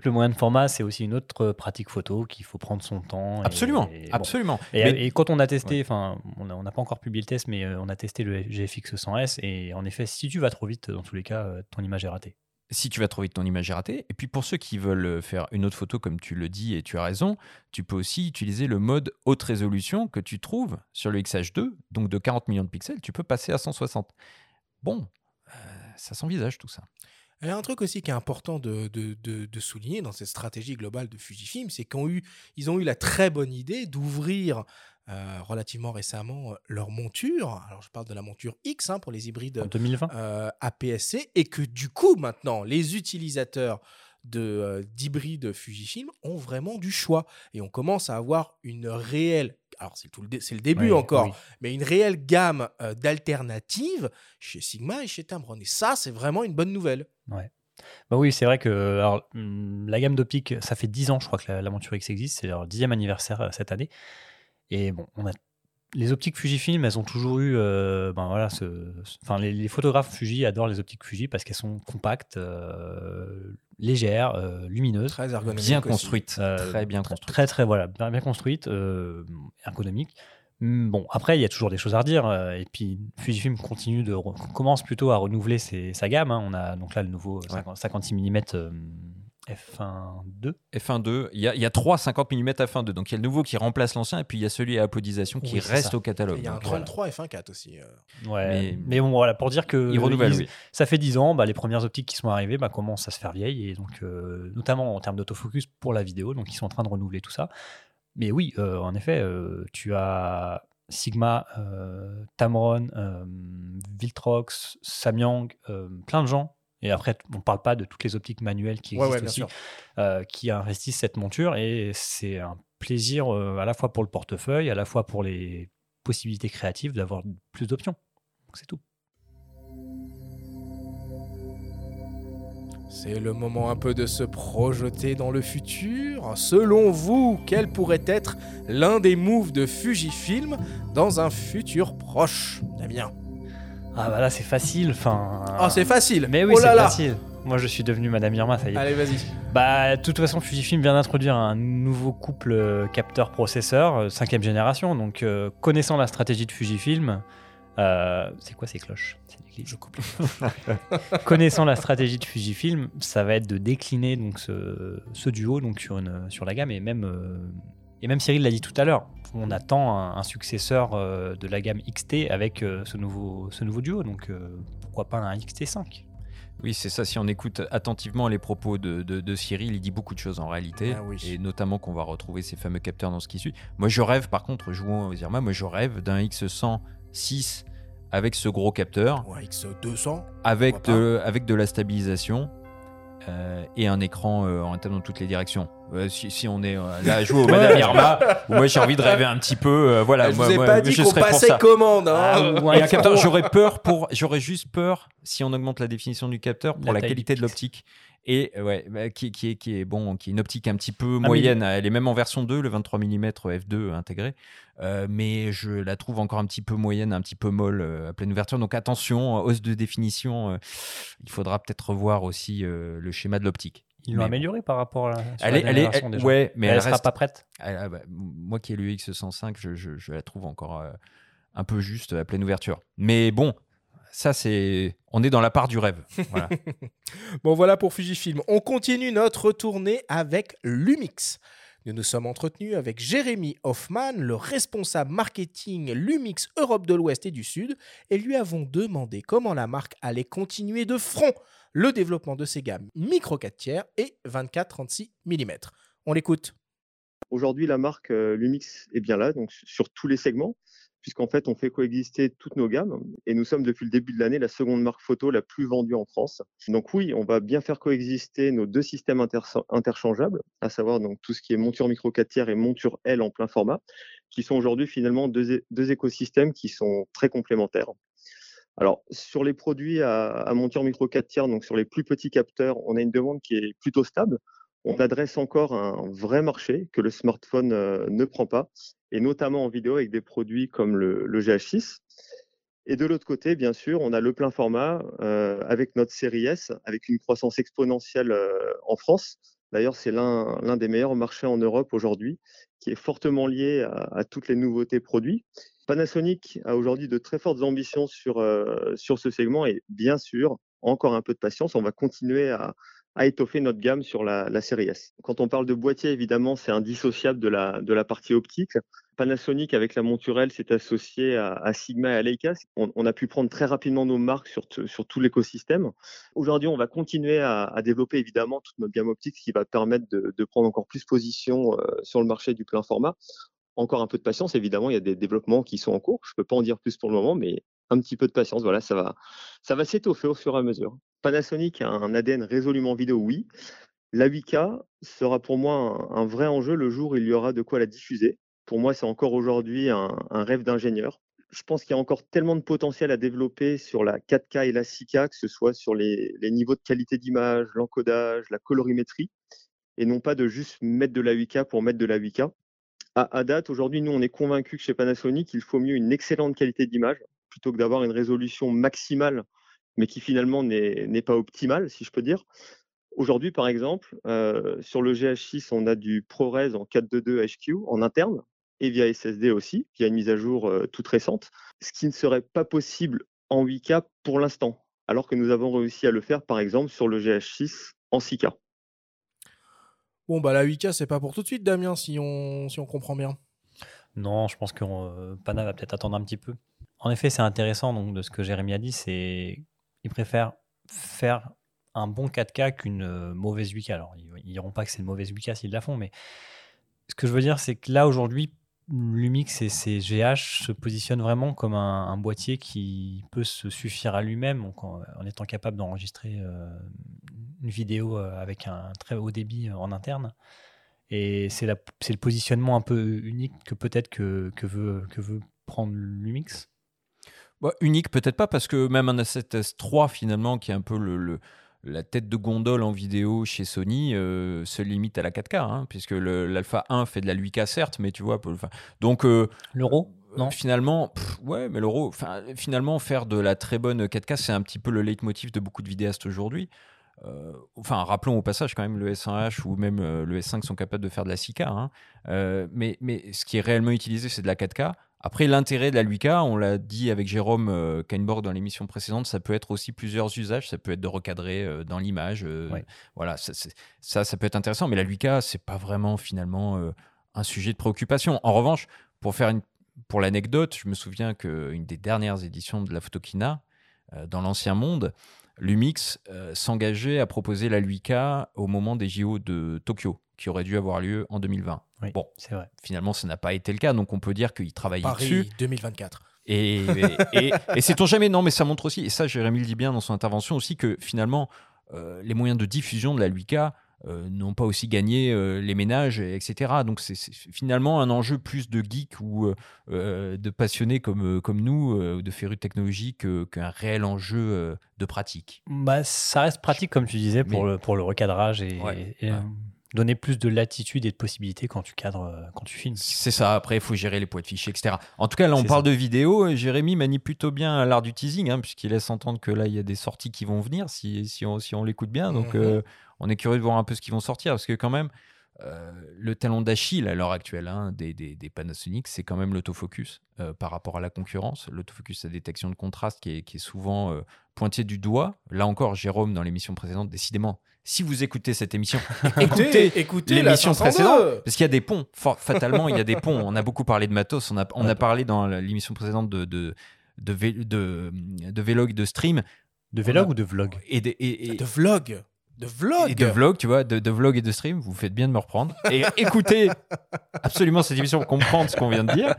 le, moyen de format, c'est aussi une autre pratique photo, qu'il faut prendre son temps. et- Absolument, et bon. absolument. Et, Mais- et quand on a testé, enfin, on n'a on n'a pas encore publié le test, mais euh, on a testé le GFX 100S, et en effet, si tu vas trop vite, dans tous les cas, euh, ton image est ratée. si tu vas trop vite, ton image est ratée. Et puis pour ceux qui veulent euh, faire une autre photo, comme tu le dis et tu as raison, tu peux aussi utiliser le mode haute résolution que tu trouves sur le XH2, donc de 40 millions de pixels, tu peux passer à 160. Bon, euh, ça s'envisage tout ça. Il y a un truc aussi qui est important de, de- de- de souligner dans cette stratégie globale de Fujifilm, c'est qu'ils ont eu, ils ont eu la très bonne idée d'ouvrir euh, relativement récemment euh, leur monture. Alors je parle de la monture X hein, pour les hybrides En 2020 euh, APS-C et que du coup maintenant les utilisateurs de d'hybrides Fujifilm ont vraiment du choix et on commence à avoir une réelle alors c'est tout le dé- le début Oui, encore oui. mais une réelle gamme euh, d'alternatives chez Sigma et chez Tamron et ça c'est vraiment une bonne nouvelle Bah oui, c'est vrai que alors, hum, la gamme d'optique, ça fait 10 ans, je crois, que la, la monture X existe. C'est leur dixième anniversaire euh, cette année. Et bon, on a les optiques Fujifilm, elles ont toujours eu, euh, ben voilà, ce, ce- enfin les, les photographes Fuji adorent les optiques Fuji parce qu'elles sont compactes, euh, légères, euh, lumineuses. très ergonomique Bien aussi. construite, Euh, très bien tr- construite. Très, très, voilà, bien, bien construite, euh, ergonomique. Hum, Bon, après, il y a toujours des choses à redire. euh, Et puis, Fujifilm continue de commence plutôt à renouveler ses- sa gamme. hein. On a donc là le nouveau euh, 50 56 mm f1.2. F1.2, il y a, il y a trois 50 mm f1.2, donc il y a le nouveau qui remplace l'ancien, et puis il y a celui à apodisation qui Oui, reste ça. au catalogue. Il y a un Donc, voilà. 33 F1.4 aussi euh. Ouais. Mais- Mais, bon, voilà, pour dire que Il renouvelle, ils- oui. ça fait 10 ans, bah, les premières optiques qui sont arrivées bah, commencent à se faire vieilles, et donc, euh, notamment en termes d'autofocus pour la vidéo. Donc, ils sont en train de renouveler tout ça. Mais oui, euh, en effet, euh, tu as Sigma, euh, Tamron, euh, Viltrox, Samyang, euh, plein de gens Et après, on ne parle pas de toutes les optiques manuelles qui Ouais, existent ouais, aussi, euh, qui investissent cette monture. Et c'est un plaisir euh, à la fois pour le portefeuille, à la fois pour les possibilités créatives d'avoir plus d'options. Donc c'est tout. C'est le moment un peu de se projeter dans le futur. Selon vous, quel pourrait être l'un des moves de Fujifilm dans un futur proche Damien? Ah bah là, c'est facile. Enfin, Ah, c'est facile. Mais oui, oh c'est facile. Moi, je suis devenu Madame Irma, ça y est. Allez, vas-y. Bah, de toute façon, Fujifilm vient d'introduire un nouveau couple euh, capteur-processeur, euh, cinquième génération. Donc, euh, connaissant la stratégie de Fujifilm, euh, c'est quoi ces cloches? Je coupe. connaissant la stratégie de Fujifilm, ça va être de décliner donc ce, ce duo donc sur une sur la gamme et même euh, et même Cyril l'a dit tout à l'heure, on attend un, un successeur euh, de la gamme XT avec euh, ce nouveau ce nouveau duo. Donc, euh, pourquoi pas un XT5 Oui, c'est ça. Si on écoute attentivement les propos de, de- de Cyril, il dit beaucoup de choses en réalité. Ah oui. Et notamment qu'on va retrouver ces fameux capteurs dans ce qui suit. Moi, je rêve, par contre, jouant aux Irma, moi, je rêve d'un X106 avec ce gros capteur, Ou un X200. avec de, avec de la stabilisation. Euh, et un écran euh, en dans toutes les directions. Euh, si, si on est euh, là à jouer au Madame Irma, moi j'ai envie de rêver un petit peu. euh, voilà, je moi, vous ai moi, pas dit je qu'on serais pour passait ça. commande. hein. Ah, capteur, X3. j'aurais peur pour, j'aurais juste peur si on augmente la définition du capteur pour La qualité de l'optique. Et euh, ouais, bah, qui, qui est, qui est bon, qui est une optique un petit peu moyenne. Elle est même en version 2, le 23 mm f2 intégré. Euh, mais je la trouve encore un petit peu moyenne, un petit peu molle euh, à pleine ouverture. Donc attention, hausse de définition. euh, il faudra peut-être revoir aussi le schéma de l'optique. Ils l'ont Mais- amélioré par rapport à la, Elle la est, elle est, génération elle- déjà. ouais, mais elle, elle, sera reste. pas prête? elle- ah bah, moi qui ai le X105, je, je- je la trouve encore un peu juste à pleine ouverture. Mais bon, ça c'est, on est dans la part du rêve. Voilà. Bon, voilà pour Fujifilm. On continue notre tournée avec Lumix. Nous nous sommes entretenus avec Jérémy Hoffman, le responsable marketing Lumix Europe de l'Ouest et du Sud, et lui avons demandé comment la marque allait continuer de front le développement de ses gammes micro 4 tiers et 24-36 mm. On l'écoute. Aujourd'hui, la marque euh, Lumix est bien là, donc sur tous les segments, puisqu'en fait, on fait coexister toutes nos gammes. Et nous sommes depuis le début de l'année la seconde marque photo la plus vendue en France. Donc oui, on va bien faire coexister nos deux systèmes inter- interchangeables, à savoir donc tout ce qui est monture micro 4 tiers et monture L en plein format, qui sont aujourd'hui finalement deux écosystèmes qui sont très complémentaires. Alors, sur les produits à, à monture micro 4 tiers, donc sur les plus petits capteurs, on a une demande qui est plutôt stable. On adresse encore un vrai marché que le smartphone euh, ne prend pas, et notamment en vidéo avec des produits comme le, le GH6. Et de l'autre côté, bien sûr, on a le plein format euh, avec notre série S, avec une croissance exponentielle euh, en France. D'ailleurs, c'est l'un des meilleurs marchés en Europe aujourd'hui, qui est fortement lié à, toutes les nouveautés produits. Panasonic a aujourd'hui de très fortes ambitions sur, sur ce segment et bien sûr, encore un peu de patience, on va continuer à, à étoffer notre gamme sur la, la série S. Quand on parle de boîtier, évidemment, c'est indissociable de la, de la partie optique. Panasonic, avec la monture L, s'est associé à, Sigma et à Leica. On, a pu prendre très rapidement nos marques sur, tout l'écosystème. Aujourd'hui, on va continuer à, développer évidemment toute notre gamme optique, ce qui va permettre de, de prendre encore plus position euh, sur le marché du plein format. Encore un peu de patience, évidemment, il y a des développements qui sont en cours. Je ne peux pas en dire plus pour le moment, mais un petit peu de patience, voilà, ça va, ça va s'étoffer au fur et à mesure. Panasonic a un ADN résolument vidéo, oui. La 8K sera pour moi un, vrai enjeu le jour où il y aura de quoi la diffuser. Pour moi, c'est encore aujourd'hui un, rêve d'ingénieur. Je pense qu'il y a encore tellement de potentiel à développer sur la 4K et la 6K, que ce soit sur les, les niveaux de qualité d'image, l'encodage, la colorimétrie, et non pas de juste mettre de la 8K pour mettre de la 8K. À, à date, aujourd'hui, nous, on est convaincus que chez Panasonic, il faut mieux une excellente qualité d'image plutôt que d'avoir une résolution maximale, mais qui finalement n'est n'est pas optimale, si je peux dire. Aujourd'hui, par exemple, euh, sur le GH6, on a du ProRes en 422 HQ en interne et via SSD aussi, via une mise à jour euh, toute récente, ce qui ne serait pas possible en 8K pour l'instant, alors que nous avons réussi à le faire, par exemple, sur le GH6 en 6K. Bon, bah la 8K, c'est pas pour tout de suite, Damien, si on, si on comprend bien. Non, je pense que euh, Pana va peut-être attendre un petit peu. En effet, c'est intéressant donc de ce que Jérémy a dit, c'est il préfère faire un bon 4K qu'une euh, mauvaise 8K. Alors, ils, ils diront pas que c'est une mauvaise 8K s'ils la font, mais ce que je veux dire, c'est que là aujourd'hui, Lumix et ses GH se positionnent vraiment comme un, boîtier qui peut se suffire à lui-même en, étant capable d'enregistrer euh, une vidéo euh, avec un très haut débit en interne. Et c'est le positionnement un peu unique que peut-être veut prendre Lumix. Bah, unique peut-être pas parce que même un A7S3 finalement qui est un peu le, le- la tête de gondole en vidéo chez Sony euh, se limite à la 4K hein, puisque l'Alpha 1 fait de la 8K certes mais tu vois enfin, donc euh, L'euro Non? finalement pff, ouais mais l'euro finalement faire de la très bonne 4K c'est un petit peu le leitmotiv de beaucoup de vidéastes aujourd'hui Euh, enfin, rappelons au passage quand même le S1H ou même euh, le S5 sont capables de faire de la 6K. hein. Euh, mais, mais ce qui est réellement utilisé, c'est de la 4K. Après, l'intérêt de la 8K, on l'a dit avec Jérôme euh, Kainborg dans l'émission précédente, ça peut être aussi plusieurs usages. Ça peut être de recadrer euh, dans l'image. euh, Ouais. Voilà, ça, ça, ça peut être intéressant. Mais la 8K, c'est pas vraiment finalement euh, un sujet de préoccupation. En revanche, pour faire une, pour l'anecdote, je me souviens qu'une des dernières éditions de la Photokina, dans l'ancien monde, Lumix s'engageait à proposer la 8K au moment des JO de Tokyo, qui auraient dû avoir lieu en 2020. Oui, Bon. c'est vrai. Finalement, ça n'a pas été le cas, donc on peut dire qu'il travaillait Paris dessus. 2024. Et, et, et, et sait-on jamais, non, mais ça montre aussi, et ça, Jérémy le dit bien dans son intervention aussi, que finalement, euh, les moyens de diffusion de la 8K euh, n'ont pas aussi gagné euh, les ménages, etc. Donc c'est finalement un enjeu plus de geeks ou euh, de passionnés comme, comme nous, euh, de férus de technologie, que- qu'un réel enjeu euh, de pratique. Bah, ça reste pratique, comme tu disais, pour, Mais- le, pour le recadrage et, Ouais, et, ouais. Euh, donner plus de latitude et de possibilités quand tu cadres, euh, quand tu filmes. C'est ça, après, il faut gérer les poids de fichiers, etc. En tout cas, là, on parle ça. de vidéo. et Jérémy manie plutôt bien l'art du teasing, hein, puisqu'il laisse entendre que là, il y a des sorties qui vont venir si, si on, si on l'écoute bien. Donc, Mhm. euh, on est curieux de voir un peu ce qui vont sortir, parce que quand même, euh, le talon d'Achille à l'heure actuelle hein, des, des, des Panasonic, c'est quand même l'autofocus euh, par rapport à la concurrence. L'autofocus, la détection de contraste qui est, qui est souvent euh, pointé du doigt. Là encore, Jérôme, dans l'émission précédente, décidément, si vous écoutez cette émission, écoutez l'émission 502. précédente, parce qu'il y a des ponts. For- fatalement, il y a des ponts. On a beaucoup parlé de matos. On a, on a parlé dans l'émission précédente de, de, de, vé- de, de vlog, de stream De vlog ou de vlog et de, et, et- De vlog. De vlog. et de vlog, tu vois, de, de vlog et de stream. Vous faites bien de me reprendre. Et écoutez absolument cette émission pour comprendre ce qu'on vient de dire.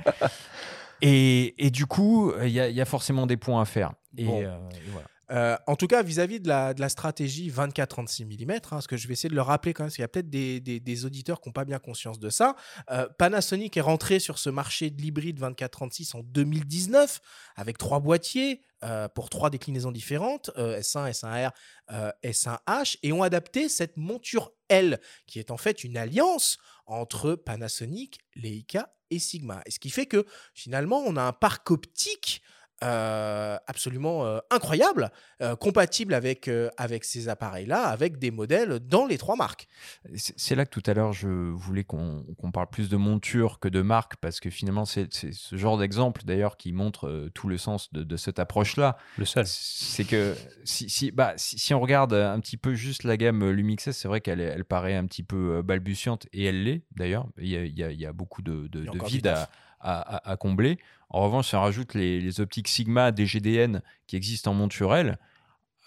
Et, et du coup, il y, a- il y a forcément des points à faire. Et, Bon. euh, et voilà. Euh, en tout cas, vis-à-vis de la, stratégie 24-36 mm, ce que je vais essayer de le rappeler quand même, parce qu'il y a peut-être des, auditeurs qui n'ont pas bien conscience de ça. Euh, Panasonic est rentré sur ce marché de l'hybride 24-36 en 2019 avec trois boîtiers euh, pour trois déclinaisons différentes, euh, S1, S1R, euh, S1H, et ont adapté cette monture L, qui est en fait une alliance entre Panasonic, Leica et Sigma. Et ce qui fait que finalement, on a un parc optique euh, absolument euh, incroyable, euh, compatible avec, euh, avec ces appareils-là, avec des modèles dans les trois marques. C'est là que tout à l'heure, je voulais qu'on parle plus de monture que de marque, parce que finalement, c'est ce genre d'exemple, d'ailleurs, qui montre euh, tout le sens de, de cette approche-là. Le seul. C'est que si, si, bah, si, si on regarde un petit peu juste la gamme Lumix S, c'est vrai qu'elle elle paraît un petit peu balbutiante, et elle l'est, d'ailleurs. Il y a, il y a- il y a beaucoup de, de, de vide à, taf. À, combler. En revanche, si on rajoute les, les optiques Sigma, DGDN qui existent en monturelle,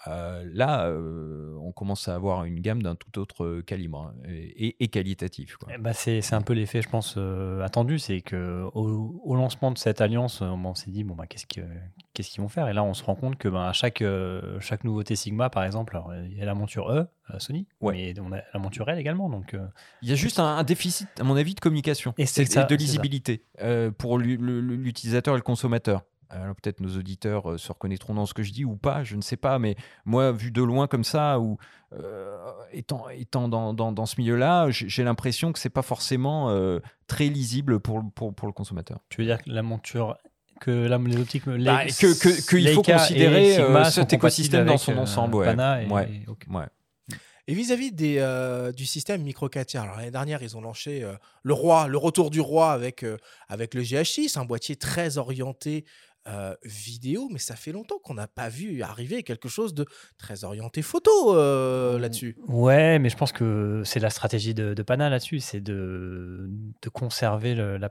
euh, là, euh, on commence à avoir une gamme d'un tout autre calibre hein, et, qualitatif. Eh ben, c'est c'est un peu l'effet, je pense, euh, attendu. C'est que au, au lancement de cette alliance, on s'est dit bon bah qu'est-ce que qu'est-ce qu'ils vont faire? Et là, on se rend compte que ben, à chaque chaque nouveauté Sigma, par exemple, il y a la monture E, Sony, Ouais. mais on a la monture L également. Donc Il y a juste un, un déficit, à mon avis, de communication Et c'est et ça, de lisibilité pour l'utilisateur et le consommateur. Alors peut-être nos auditeurs euh, se reconnaîtront dans ce que je dis ou pas, je ne sais pas, mais moi, vu de loin comme ça, ou euh, étant, étant dans, dans- dans ce milieu-là, j'ai j'ai l'impression que c'est pas forcément euh, très lisible pour, le- pour, pour le consommateur. tu veux dire que la monture que la, les optiques Bah, Leica- que- que- qu'il faut considérer, euh, cet écosystème dans son euh, ensemble, ouais. Pana et- Ouais. et- ok. Ouais. Et vis-à-vis des, euh, du système micro 4 tiers, alors l'année dernière, ils ont lancé euh, le roi, le retour du roi avec, euh, avec le GH6, un boîtier très orienté euh, vidéo, mais ça fait longtemps qu'on n'a pas vu arriver quelque chose de très orienté photo euh, là-dessus. Ouais, mais je pense que c'est la stratégie de, de Pana là-dessus, c'est de, de conserver le- la,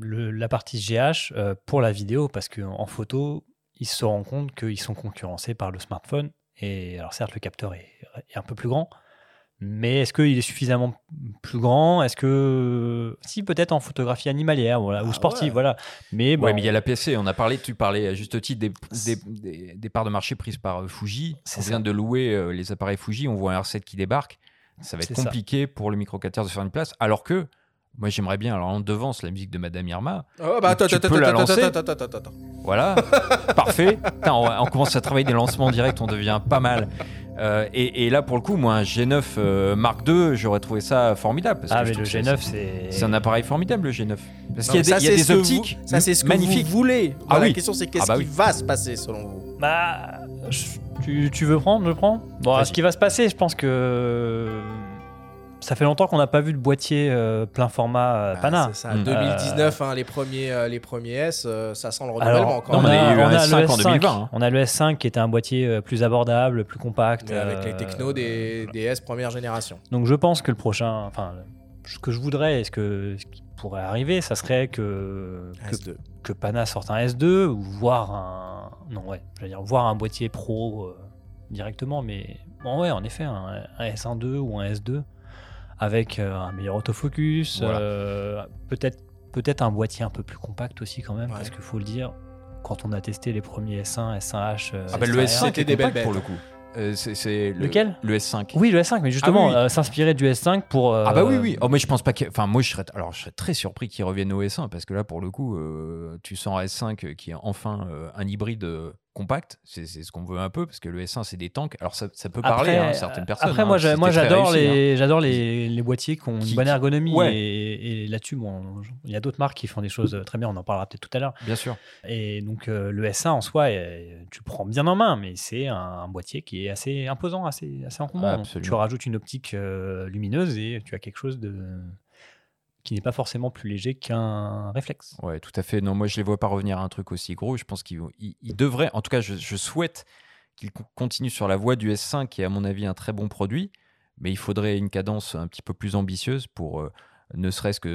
le- la partie GH euh, pour la vidéo, parce qu'en photo, ils se rendent compte qu'ils sont concurrencés par le smartphone. Et alors certes, le capteur est, est un peu plus grand, Mais est-ce qu'il est suffisamment plus grand? Est-ce que. Si, peut-être en photographie animalière voilà, ou Ah sportive, ouais. voilà. Mais bon, Ouais, mais il y a la PC. On a parlé, tu parlais à juste titre des, des, des- des parts de marché prises par euh, Fuji. On ça. vient de louer euh, les appareils Fuji. On voit un R7 qui débarque. Ça va être ça. compliqué pour le micro 4 tiers de faire une place. Alors que moi, j'aimerais bien. Alors, on devance la musique de Madame Irma. Oh, bah, attends, Tu attends, peux la attends, lancer attends, attends, attends, attends. Voilà, parfait. On commence à travailler des lancements directs, on devient pas mal. Euh, et, et là, pour le coup, moi, un G9 euh, Mark II, j'aurais trouvé ça formidable. Parce Ah, que mais le trouve que G9, c'est- c'est. Un appareil formidable, le G9. Parce qu'il y a des, ça, il y a c'est des ce que vous- optiques Ça, c'est ce que magnifiques. vous voulez. Ah la oui. question, c'est qu'est-ce Ah bah qui oui. va se passer selon vous? Bah, je- tu, tu veux prendre Je prends? Bon, ce qui va se passer, je pense que. Ça fait longtemps qu'on n'a pas vu de boîtier euh, plein format euh, Ah, Pana. C'est ça, Mm. 2019, hein, les, premiers, euh, les premiers S, euh, ça sent le renouvellement Alors, quand on, même. a eu on a S5 le en S5. 2020, hein. On a le S5 qui était un boîtier euh, plus abordable, plus compact. Mais avec les euh, technos des, des S première génération. Donc je pense que le prochain, enfin, ce que je voudrais, et ce, que, ce qui pourrait arriver, ça serait que, que, S2. que Pana sorte un S2 ou voir un, non ouais, je veux dire voir un boîtier pro euh, directement, mais bon ouais, en effet, un, un S1.2 ou un S2 avec euh, un meilleur autofocus, Voilà. euh, peut-être peut-être un boîtier un peu plus compact aussi quand même, Ouais. parce qu'il faut le dire. Quand on a testé les premiers S1, S1H, euh, Ah bah, le extérieur- S5 C'était est des belles compact pour bêtes. le coup. Euh, c'est- c'est le- Lequel? Le S5. Oui, le S5, mais justement, Ah oui, oui. euh, s'inspirer du S5 pour. Ah bah oui, oui. Oh, mais je pense pas que. Enfin, moi, je serais. Alors, je serais très surpris qu'ils reviennent au S1 parce que là, pour le coup, euh, tu sens un S5 qui est enfin euh, un hybride euh, compact. C'est ce qu'on veut un peu parce que le S1, c'est des tanks. Alors, ça, ça peut parler à certaines personnes. Après, hein. moi, j'adore hein. les, j'adore les, les boîtiers qui ont Qui- une bonne ergonomie. Ouais. Et, et là-dessus, bon, il y a d'autres marques qui font des choses très bien. On en parlera peut-être tout à l'heure. Bien sûr. Et donc, euh, le S1 en soi, euh, tu prends bien en main, mais c'est un, un boîtier qui est assez imposant, assez, assez encombrant. Tu rajoutes une optique euh, lumineuse et tu as quelque chose de qui n'est pas forcément plus léger qu'un réflexe. Ouais, tout à fait. Non, moi, je les vois pas revenir à un truc aussi gros. Je pense qu'ils ils- ils devraient, en tout cas, je, souhaite qu'ils co- continuent sur la voie du S5, qui est, à mon avis, un très bon produit. Mais il faudrait une cadence un petit peu plus ambitieuse pour euh, ne serait-ce que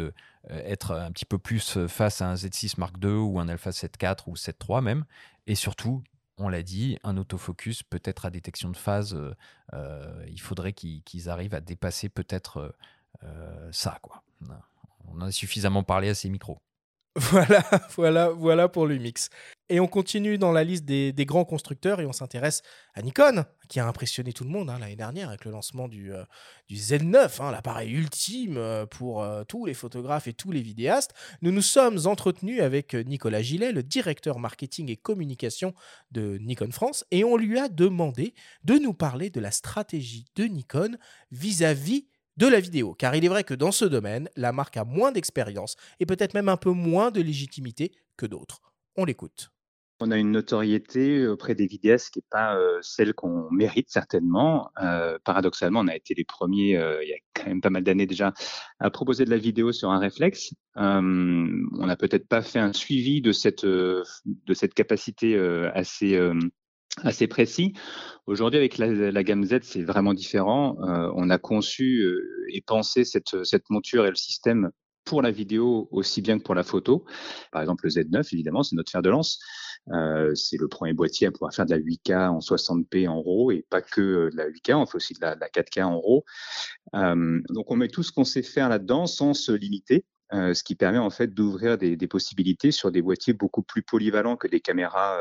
euh, être un petit peu plus euh, face à un Z6 Mark II ou un Alpha 7 IV ou 7 III même. Et surtout, on l'a dit, un autofocus, peut-être à détection de phase. il faudrait qu'ils arrivent à dépasser peut-être ça, quoi. On en a suffisamment parlé à ces micros. Voilà, voilà, voilà pour l'Umix. Et on continue dans la liste des, grands constructeurs et on s'intéresse à Nikon, qui a impressionné tout le monde hein, l'année dernière avec le lancement du, euh, du Z9, hein, l'appareil ultime euh, pour euh, tous les photographes et tous les vidéastes. Nous nous sommes entretenus avec Nicolas Gillet, le directeur marketing et communication de Nikon France, et on lui a demandé de nous parler de la stratégie de Nikon vis-à-vis de la vidéo. Car il est vrai que dans ce domaine, la marque a moins d'expérience et peut-être même un peu moins de légitimité que d'autres. On l'écoute. On a une notoriété auprès des vidéastes qui n'est pas euh, celle qu'on mérite certainement. Euh, paradoxalement, on a été les premiers, euh, il y a quand même pas mal d'années déjà, à proposer de la vidéo sur un réflexe. Euh, on n'a peut-être pas fait un suivi de cette, euh, de cette capacité euh, assez, euh, assez précis. Aujourd'hui, avec la, la gamme Z, c'est vraiment différent. Euh, on a conçu euh, et pensé cette, cette monture et le système pour la vidéo aussi bien que pour la photo. Par exemple, le Z9, évidemment, c'est notre fer de lance. Euh, c'est le premier boîtier à pouvoir faire de la 8K en 60p en RAW et pas que de la 8K, on fait aussi de la, de la 4K en RAW. Euh, donc on met tout ce qu'on sait faire là-dedans sans se limiter. Ce qui permet en fait d'ouvrir des, possibilités sur des boîtiers beaucoup plus polyvalents que des caméras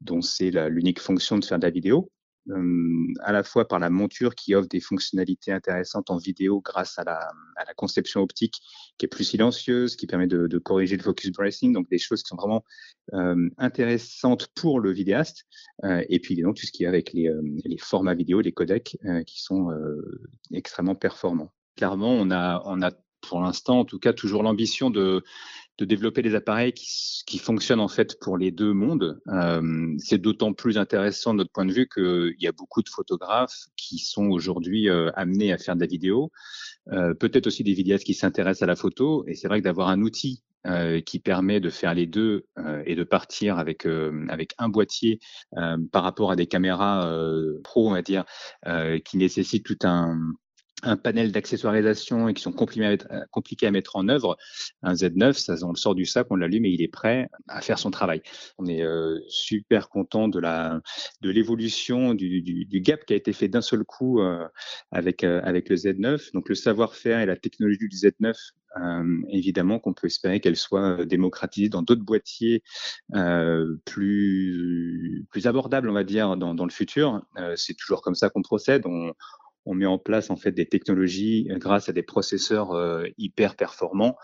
dont c'est l'unique fonction de faire de la vidéo. À la fois par la monture qui offre des fonctionnalités intéressantes en vidéo grâce à la, conception optique qui est plus silencieuse, qui permet de, corriger le focus bracing, donc des choses qui sont vraiment intéressantes pour le vidéaste. Et puis donc tout ce qui est avec les, euh, formats vidéo, les codecs qui sont extrêmement performants. Clairement, on a pour l'instant, en tout cas, toujours l'ambition de, de développer des appareils qui, qui, fonctionnent en fait pour les deux mondes. Euh, c'est d'autant plus intéressant de notre point de vue qu'il y a beaucoup de photographes qui sont aujourd'hui euh, amenés à faire de la vidéo, euh, peut-être aussi des vidéastes qui s'intéressent à la photo. Et c'est vrai que d'avoir un outil euh, qui permet de faire les deux euh, et de partir avec euh, avec un boîtier par rapport à des caméras pro, on va dire, qui nécessitent tout un un panel d'accessoirisation et qui sont compliqués à, mettre, compliqués à mettre en œuvre, un Z9, ça, on le sort du sac, on l'allume et il est prêt à faire son travail. On est euh, super content de la de l'évolution du, du, du, gap qui a été fait d'un seul coup euh, avec euh, avec le Z9. Donc le savoir-faire et la technologie du Z9 euh, évidemment qu'on peut espérer qu'elle soit démocratisée dans d'autres boîtiers euh, plus plus abordables, on va dire, dans, dans le futur. Euh, c'est toujours comme ça qu'on procède. On met en place en fait des technologies euh, grâce à des processeurs euh, hyper performants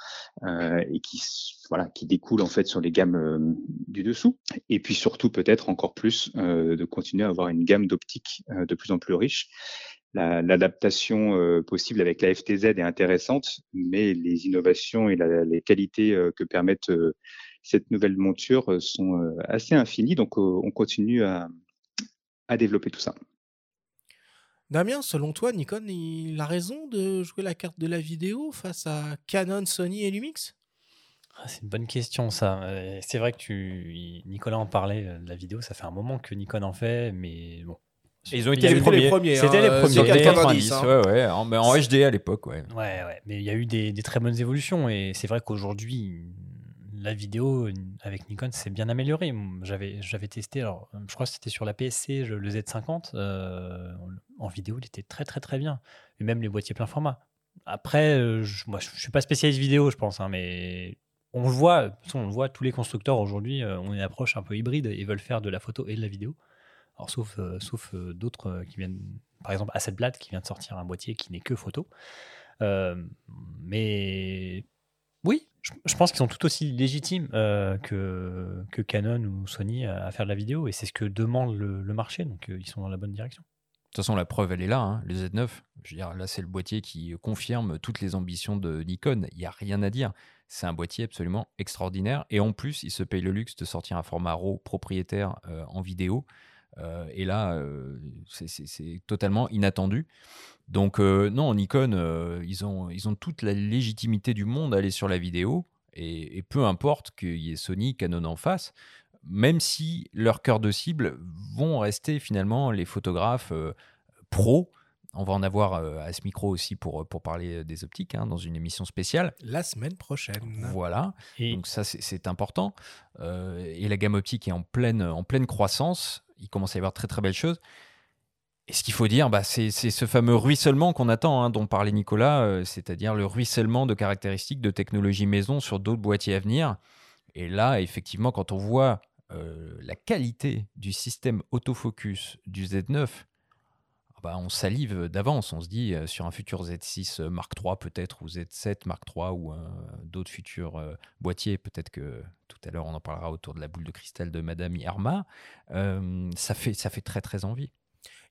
euh, et qui voilà qui découlent en fait sur les gammes du dessous et puis surtout peut-être encore plus de continuer à avoir une gamme d'optiques de plus en plus riche l'adaptation possible avec la FTZ est intéressante, mais les innovations et les qualités que permettent cette nouvelle monture sont assez infinies. Donc, on continue à développer tout ça. Damien, selon toi, Nikon, il a raison de jouer la carte de la vidéo face à Canon, Sony et Lumix? Ah, C'est une bonne question, ça. Euh, c'est vrai que tu, Nicolas en parlait euh, de la vidéo. Ça fait un moment que Nikon en fait, mais bon. ils ont été les premiers. C'était les premiers. C'était 90, hein. ouais, ouais, en, en HD à l'époque, ouais. Ouais, ouais. Mais il y a eu des, des très bonnes évolutions et c'est vrai qu'aujourd'hui, la vidéo avec Nikon s'est bien améliorée. J'avais, j'avais testé, alors je crois que c'était sur la PSC, le Z50. Euh, en vidéo, il était très très très bien. Et même les boîtiers plein format. Après, euh, je, moi je, suis pas spécialiste vidéo, je pense, hein, mais on le voit, on voit, tous les constructeurs aujourd'hui euh, ont une approche un peu hybride et veulent faire de la photo et de la vidéo. Alors, sauf, sauf d'autres qui viennent, par exemple, Hasselblad qui vient de sortir un boîtier qui n'est que photo. mais oui, je, pense qu'ils sont tout aussi légitimes euh, que, que, Canon ou Sony à, faire de la vidéo, et c'est ce que demande le, marché, donc euh, ils sont dans la bonne direction. De toute façon, la preuve, elle est là, hein, le Z9. Je veux dire, là, c'est le boîtier qui confirme toutes les ambitions de Nikon. Il n'y a rien à dire. C'est un boîtier absolument extraordinaire. Et en plus, il se paye le luxe de sortir un format RAW propriétaire euh, en vidéo. Et là, c'est totalement inattendu. Donc euh, non, Nikon, euh, ils, ont, ils ont toute la légitimité du monde à aller sur la vidéo, et, peu importe qu'il y ait Sony, Canon en face, même si leur cœur de cible vont rester finalement les photographes euh, pros. On va en avoir à ce micro aussi pour, pour parler des optiques hein, dans une émission spéciale. La semaine prochaine. Voilà. Donc ça, c'est important. et la gamme optique est en pleine, en pleine croissance. Il commence à y avoir très très belles choses. Et ce qu'il faut dire, bah, c'est ce fameux ruissellement qu'on attend, hein, dont parlait Nicolas, euh, c'est-à-dire le ruissellement de caractéristiques de technologie maison sur d'autres boîtiers à venir. Et là, effectivement, quand on voit euh, la qualité du système autofocus du Z9, ah bah, on salive d'avance. On se dit euh, sur un futur Z6 Mark III peut-être, ou Z7 Mark III, ou d'autres futurs boîtiers, peut-être que tout à l'heure on en parlera autour de la boule de cristal de Madame Irma, ça, fait, ça fait très très envie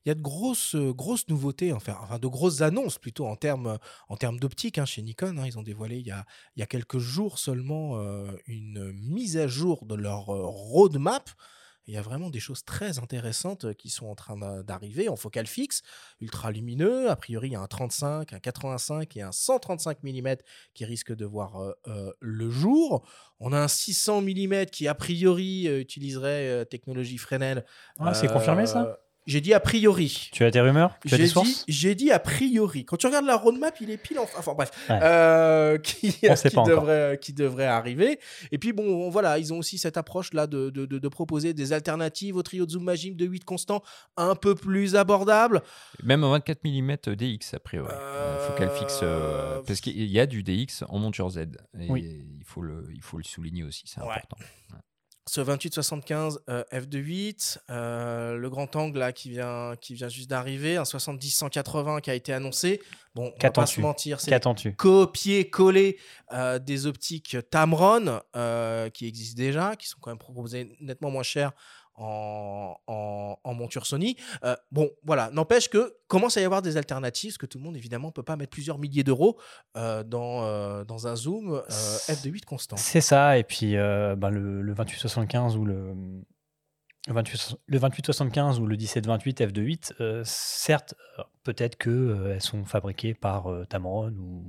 il y a de grosses, grosses nouveautés, enfin, enfin de grosses annonces plutôt en termes, en termes d'optique hein, chez Nikon. Hein. ils ont dévoilé il y, a, il y a quelques jours seulement une mise à jour de leur roadmap. Il y a vraiment des choses très intéressantes qui sont en train d'arriver en focal fixe, ultra lumineux. A priori, il y a un 35, un 85 et un 135 mm qui risquent de voir le jour. On a un 600 mm qui, a priori, utiliserait technologie Fresnel. Ah, c'est confirmé ça? J'ai dit a priori. Tu as tes rumeurs? J'ai dit, j'ai dit a priori. Quand tu regardes la roadmap, il est pile en. Enfin bref. Euh, qui, qui, devrait, qui devrait arriver. Et puis bon, voilà, ils ont aussi cette approche-là de, de, de, proposer des alternatives au trio de zoom Magim de 8 constants un peu plus abordables. Même en 24 mm DX, a priori. Euh... Focal fixe. Euh, parce qu'il y a du DX en monture Z. Et il, faut le, il faut le souligner aussi, c'est important ce 28-75 euh, f2.8, euh, le grand angle là qui vient, qui vient juste d'arriver, un 70-180 qui a été annoncé. Bon, on va pas se mentir, c'est copier-coller euh, des optiques Tamron qui existent déjà, qui sont quand même proposées nettement moins chères en, monture Sony. Euh, bon, voilà, n'empêche que commence à y avoir des alternatives, parce que tout le monde, évidemment, ne peut pas mettre plusieurs milliers d'euros euh, dans, euh, dans un zoom f2.8 constant. C'est ça, et puis ben, le, le 2875 ou le... Le 2875 ou le 1728 f2.8, certes, peut-être qu'elles sont fabriquées par Tamron ou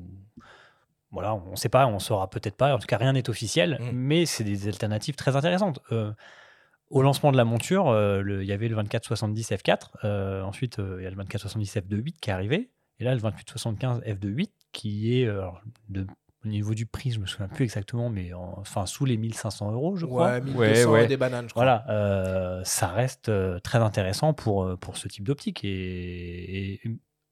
voilà, on ne sait pas, on saura peut-être pas. En tout cas, rien n'est officiel, mmh. mais c'est des alternatives très intéressantes au lancement de la monture, euh, il y avait le 2470 F4. Euh, ensuite, euh, il y a le 2470 F2.8 qui est arrivé. Et là, le 28-75 f2.8, qui est de au niveau du prix, je me souviens plus exactement, mais enfin sous les 1500 euros, je crois. Ouais, 1200 ouais, des bananes, je crois. Voilà, euh, ça reste euh, très intéressant pour, pour ce type d'optique. Et,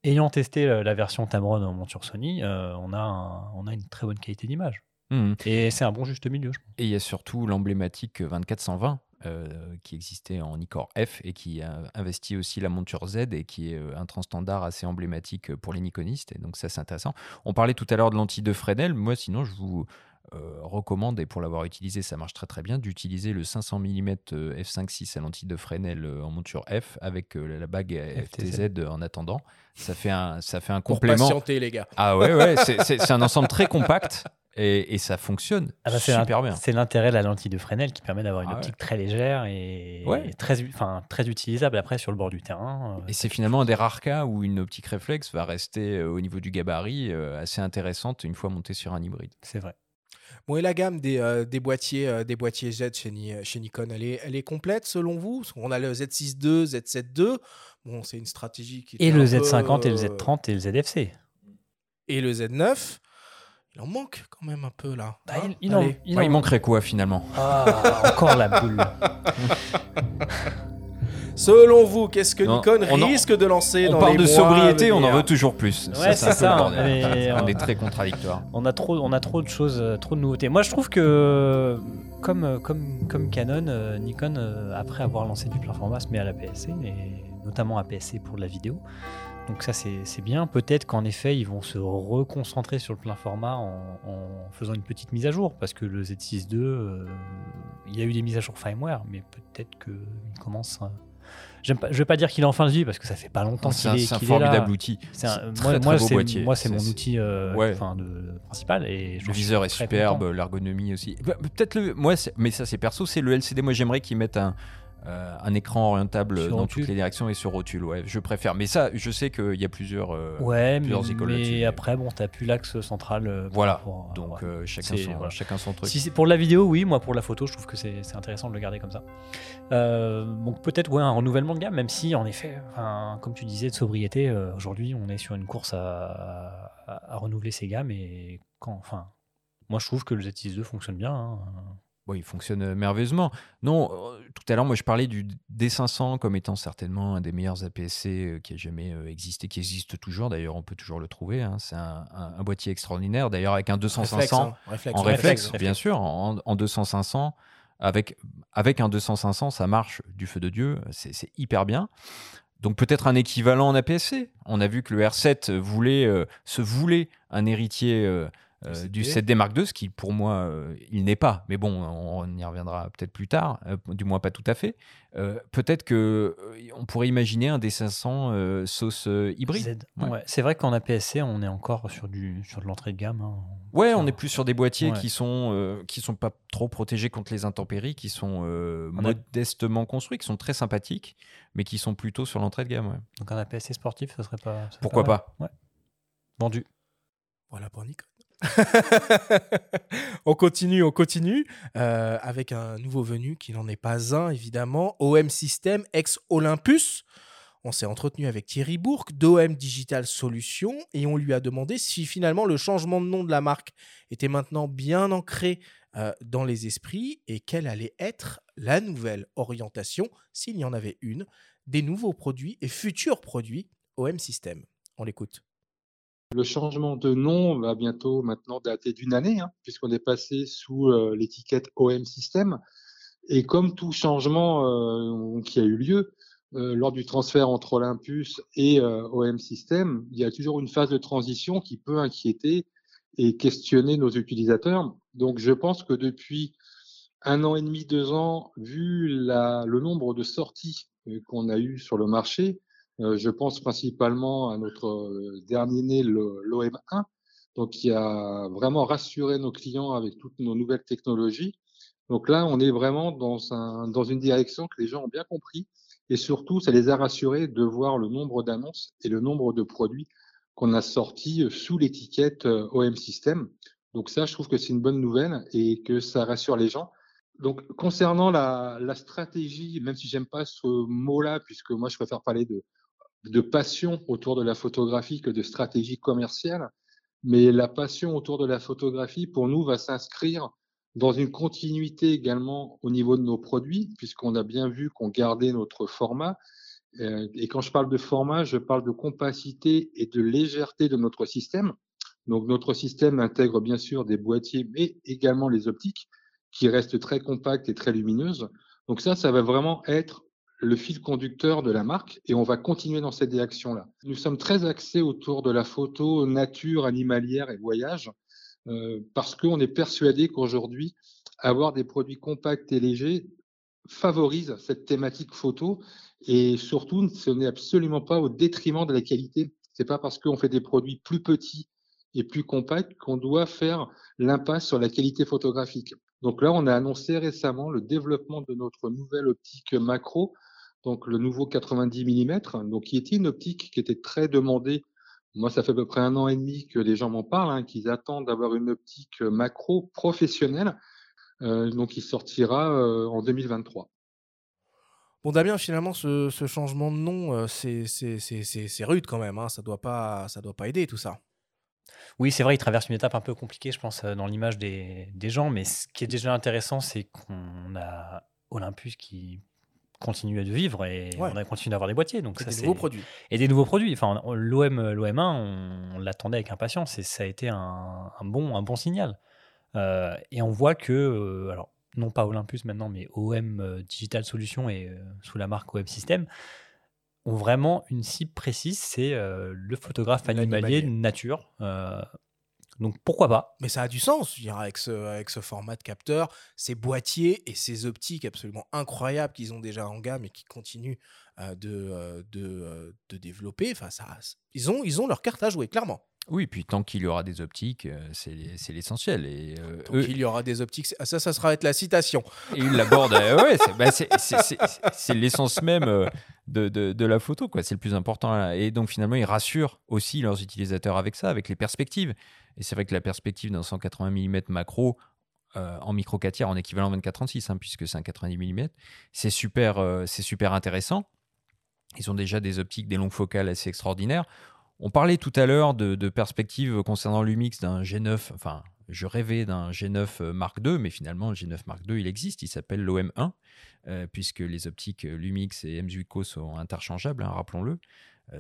ayant testé la version Tamron en monture Sony, on, a on a une très bonne qualité d'image. Mmh. Et c'est un bon juste milieu, je pense. Et il y a surtout l'emblématique 2420 euh, qui existait en Nikkor F et qui a investi aussi la monture Z et qui est euh, un transstandard assez emblématique pour les Nikonistes. Et donc ça, c'est intéressant. On parlait tout à l'heure de l'anti de Fresnel. Moi, sinon, je vous euh, recommande, et pour l'avoir utilisé, ça marche très très bien, d'utiliser le 500 mm f5.6 à l'anti de Fresnel en monture F avec la bague FTZ en attendant. Ça fait un, ça fait un complément. Pour patienter, les gars. Ah ouais, ouais, c'est un ensemble très compact. Et, ça fonctionne ah bah, super bien. C'est l'intérêt de la lentille de Fresnel qui permet d'avoir une ah optique très légère et, très, enfin, très utilisable après sur le bord du terrain. Euh, et c'est finalement un des rares cas où une optique réflexe va rester euh, au niveau du gabarit euh, assez intéressante une fois montée sur un hybride. C'est vrai. Bon, et la gamme des, des boîtiers, des boîtiers Z chez, chez, Nikon, elle est, elle est complète selon vous? On a le Z6 II, Z7 II. Bon, c'est une stratégie qui. Et le Z50 et le Z30 et le ZFC. Et le Z9. Il en manque quand même un peu là. Bah, hein il, il, manquerait quoi finalement? Ah, Encore la boule. Selon vous, qu'est-ce que Nikon risque de lancer On parle de sobriété, on en veut toujours plus. Ouais, c'est ça. on est très contradictoire. On a trop, on a trop de choses, euh, trop de nouveautés. Moi, je trouve que comme, euh, comme, comme Canon, euh, Nikon, après avoir lancé du plein format, se met à la PSC, et notamment à PSC pour de la vidéo. Donc ça c'est bien. Peut-être qu'en effet ils vont se reconcentrer sur le plein format en, faisant une petite mise à jour parce que le Z6 II, euh, il y a eu des mises à jour firmware, mais peut-être qu'il commence. À... je ne vais pas dire qu'il est en fin de vie parce que ça fait pas longtemps qu'il est, C'est un formidable outil. moi, c'est mon outil euh, de, principal et le viseur est superbe, l'ergonomie aussi. Bah, peut-être le, moi, mais ça c'est perso, c'est le LCD. Moi j'aimerais qu'ils mettent un euh, un écran orientable dans toutes les directions et sur rotule. Ouais, je préfère. Mais ça, je sais qu'il y a plusieurs, euh, ouais, mais, après, bon, t'as plus l'axe central. Euh, voilà. Donc chacun, son, chacun son truc. Si c'est pour la vidéo, oui. Moi, pour la photo, je trouve que c'est intéressant de le garder comme ça. donc peut-être ouais, un renouvellement de gamme, même si, en effet, comme tu disais, de sobriété, aujourd'hui, on est sur une course à, renouveler ses gammes. Et quand, enfin, moi, je trouve que le Z6 II fonctionne bien. Hein il fonctionne euh, merveilleusement. Non, euh, tout à l'heure, moi, je parlais du D500 comme étant certainement un des meilleurs APS-C euh, qui a jamais existé, qui existe toujours. D'ailleurs, on peut toujours le trouver. Hein. C'est un, boîtier extraordinaire. D'ailleurs, avec un 200-500 hein. en réflexe, bien sûr, en, 200-500. Avec, avec un 200-500, ça marche du feu de Dieu. C'est hyper bien. Donc peut-être un équivalent en APS-C. On a vu que le R7 voulait, se voulait un héritier euh, du 7D Mark II, ce qui pour moi, euh, il n'est pas. Mais bon, on, y reviendra peut-être plus tard, euh, du moins pas tout à fait. peut-être que on pourrait imaginer un D500 sauce hybride. C'est vrai qu'en APS-C, on est encore sur, du, sur de l'entrée de gamme. Hein. Ouais, on est plus sur des boîtiers qui sont qui sont pas trop protégés contre les intempéries, qui sont modestement construits, qui sont très sympathiques, mais qui sont plutôt sur l'entrée de gamme. Donc un APS-C sportif, ça serait pas. Pourquoi pas, Vendu. Voilà pour Nikon. on continue, on continue euh, avec un nouveau venu qui n'en est pas un, évidemment. OM System, ex-Olympus. On s'est entretenu avec Thierry Bourque d'OM Digital Solutions et on lui a demandé si finalement le changement de nom de la marque était maintenant bien ancré euh, dans les esprits et quelle allait être la nouvelle orientation, s'il y en avait une, des nouveaux produits et futurs produits OM System. On l'écoute. Le changement de nom va bientôt maintenant dater d'une année, hein, puisqu'on est passé sous euh, l'étiquette OM System. Et comme tout changement euh, qui a eu lieu euh, lors du transfert entre Olympus et OM System, il y a toujours une phase de transition qui peut inquiéter et questionner nos utilisateurs. Donc je pense que depuis un an et demi, deux ans, vu le nombre de sorties qu'on a eues sur le marché, je pense principalement à notre euh, dernier né, l'OM1, donc qui a vraiment rassuré nos clients avec toutes nos nouvelles technologies. Donc là, on est vraiment dans, un, dans une direction que les gens ont bien compris. Et surtout, ça les a rassurés de voir le nombre d'annonces et le nombre de produits qu'on a sortis euh, sous l'étiquette OM System. Donc ça, je trouve que c'est une bonne nouvelle et que ça rassure les gens. Donc concernant la, la stratégie, même si j'aime pas ce mot-là, puisque moi je préfère parler de de passion autour de la photographie que de stratégie commerciale. Mais la passion autour de la photographie, pour nous, va s'inscrire dans une continuité également au niveau de nos produits, puisqu'on a bien vu qu'on gardait notre format. Euh, et quand je parle de format, je parle de compacité et de légèreté de notre système. Donc notre système intègre bien sûr des boîtiers, mais également les optiques, qui restent très compactes et très lumineuses. Donc ça, ça va vraiment être le fil conducteur de la marque et on va continuer dans cette direction-là. Nous sommes très axés autour de la photo nature, animalière et voyage euh, parce qu'on est persuadé qu'aujourd'hui, avoir des produits compacts et légers favorise cette thématique photo et surtout, ce n'est absolument pas au détriment de la qualité. C'est pas parce qu'on fait des produits plus petits et plus compacts qu'on doit faire l'impasse sur la qualité photographique. Donc là, on a annoncé récemment le développement de notre nouvelle optique macro, donc le nouveau 90 mm, donc qui était une optique qui était très demandée. Moi, ça fait à peu près un an et demi que les gens m'en parlent, hein, qu'ils attendent d'avoir une optique macro professionnelle, euh, donc qui sortira euh, en 2023. Bon, Damien, finalement, ce, changement de nom, euh, c'est rude quand même. Hein. Ça ne doit, pas, ça doit pas aider tout ça. Oui, c'est vrai, il traverse une étape un peu compliquée, je pense, dans l'image des, des, gens. Mais ce qui est déjà intéressant, c'est qu'on a Olympus qui continue de vivre et on a continué d'avoir des boîtiers. Donc ça, des nouveaux produits. Et des nouveaux produits. Enfin, l'OM, l'OM1, on, l'attendait avec impatience et ça a été un, bon, un bon signal. Euh, et on voit que, euh, alors, non pas Olympus maintenant, mais OM euh, Digital Solutions et sous la marque OM System, ont vraiment une cible précise, c'est le photographe animalier, nature. Donc pourquoi pas? Mais ça a du sens, je dirais, avec ce, avec ce format de capteur, ces boîtiers et ces optiques absolument incroyables qu'ils ont déjà en gamme et qui continuent de, de, de, développer. Enfin, ça, ils, ont, ils ont leur carte à jouer, clairement. Oui, puis tant qu'il y aura des optiques, euh, c'est l'essentiel. Et euh, tant qu'il y aura des optiques, ça, ça sera être la citation. Et ils l'abordent. Euh, ouais, bah, c'est l'essence même de, de, la photo, quoi. C'est le plus important. Et donc finalement, ils rassurent aussi leurs utilisateurs avec ça, avec les perspectives. Et c'est vrai que la perspective d'un 180 mm macro en micro 4 tiers en équivalent 24-36, hein, puisque c'est un 90 mm, c'est super, c'est super intéressant. Ils ont déjà des optiques, des longues focales assez extraordinaires. On parlait tout à l'heure de, perspectives concernant l'UMIX d'un G9, enfin, je rêvais d'un G9 euh, Mark II, mais finalement, le G9 Mark II, il existe, il s'appelle l'OM1, euh, puisque les optiques euh, Lumix et M-Zuico sont interchangeables, hein, rappelons-le.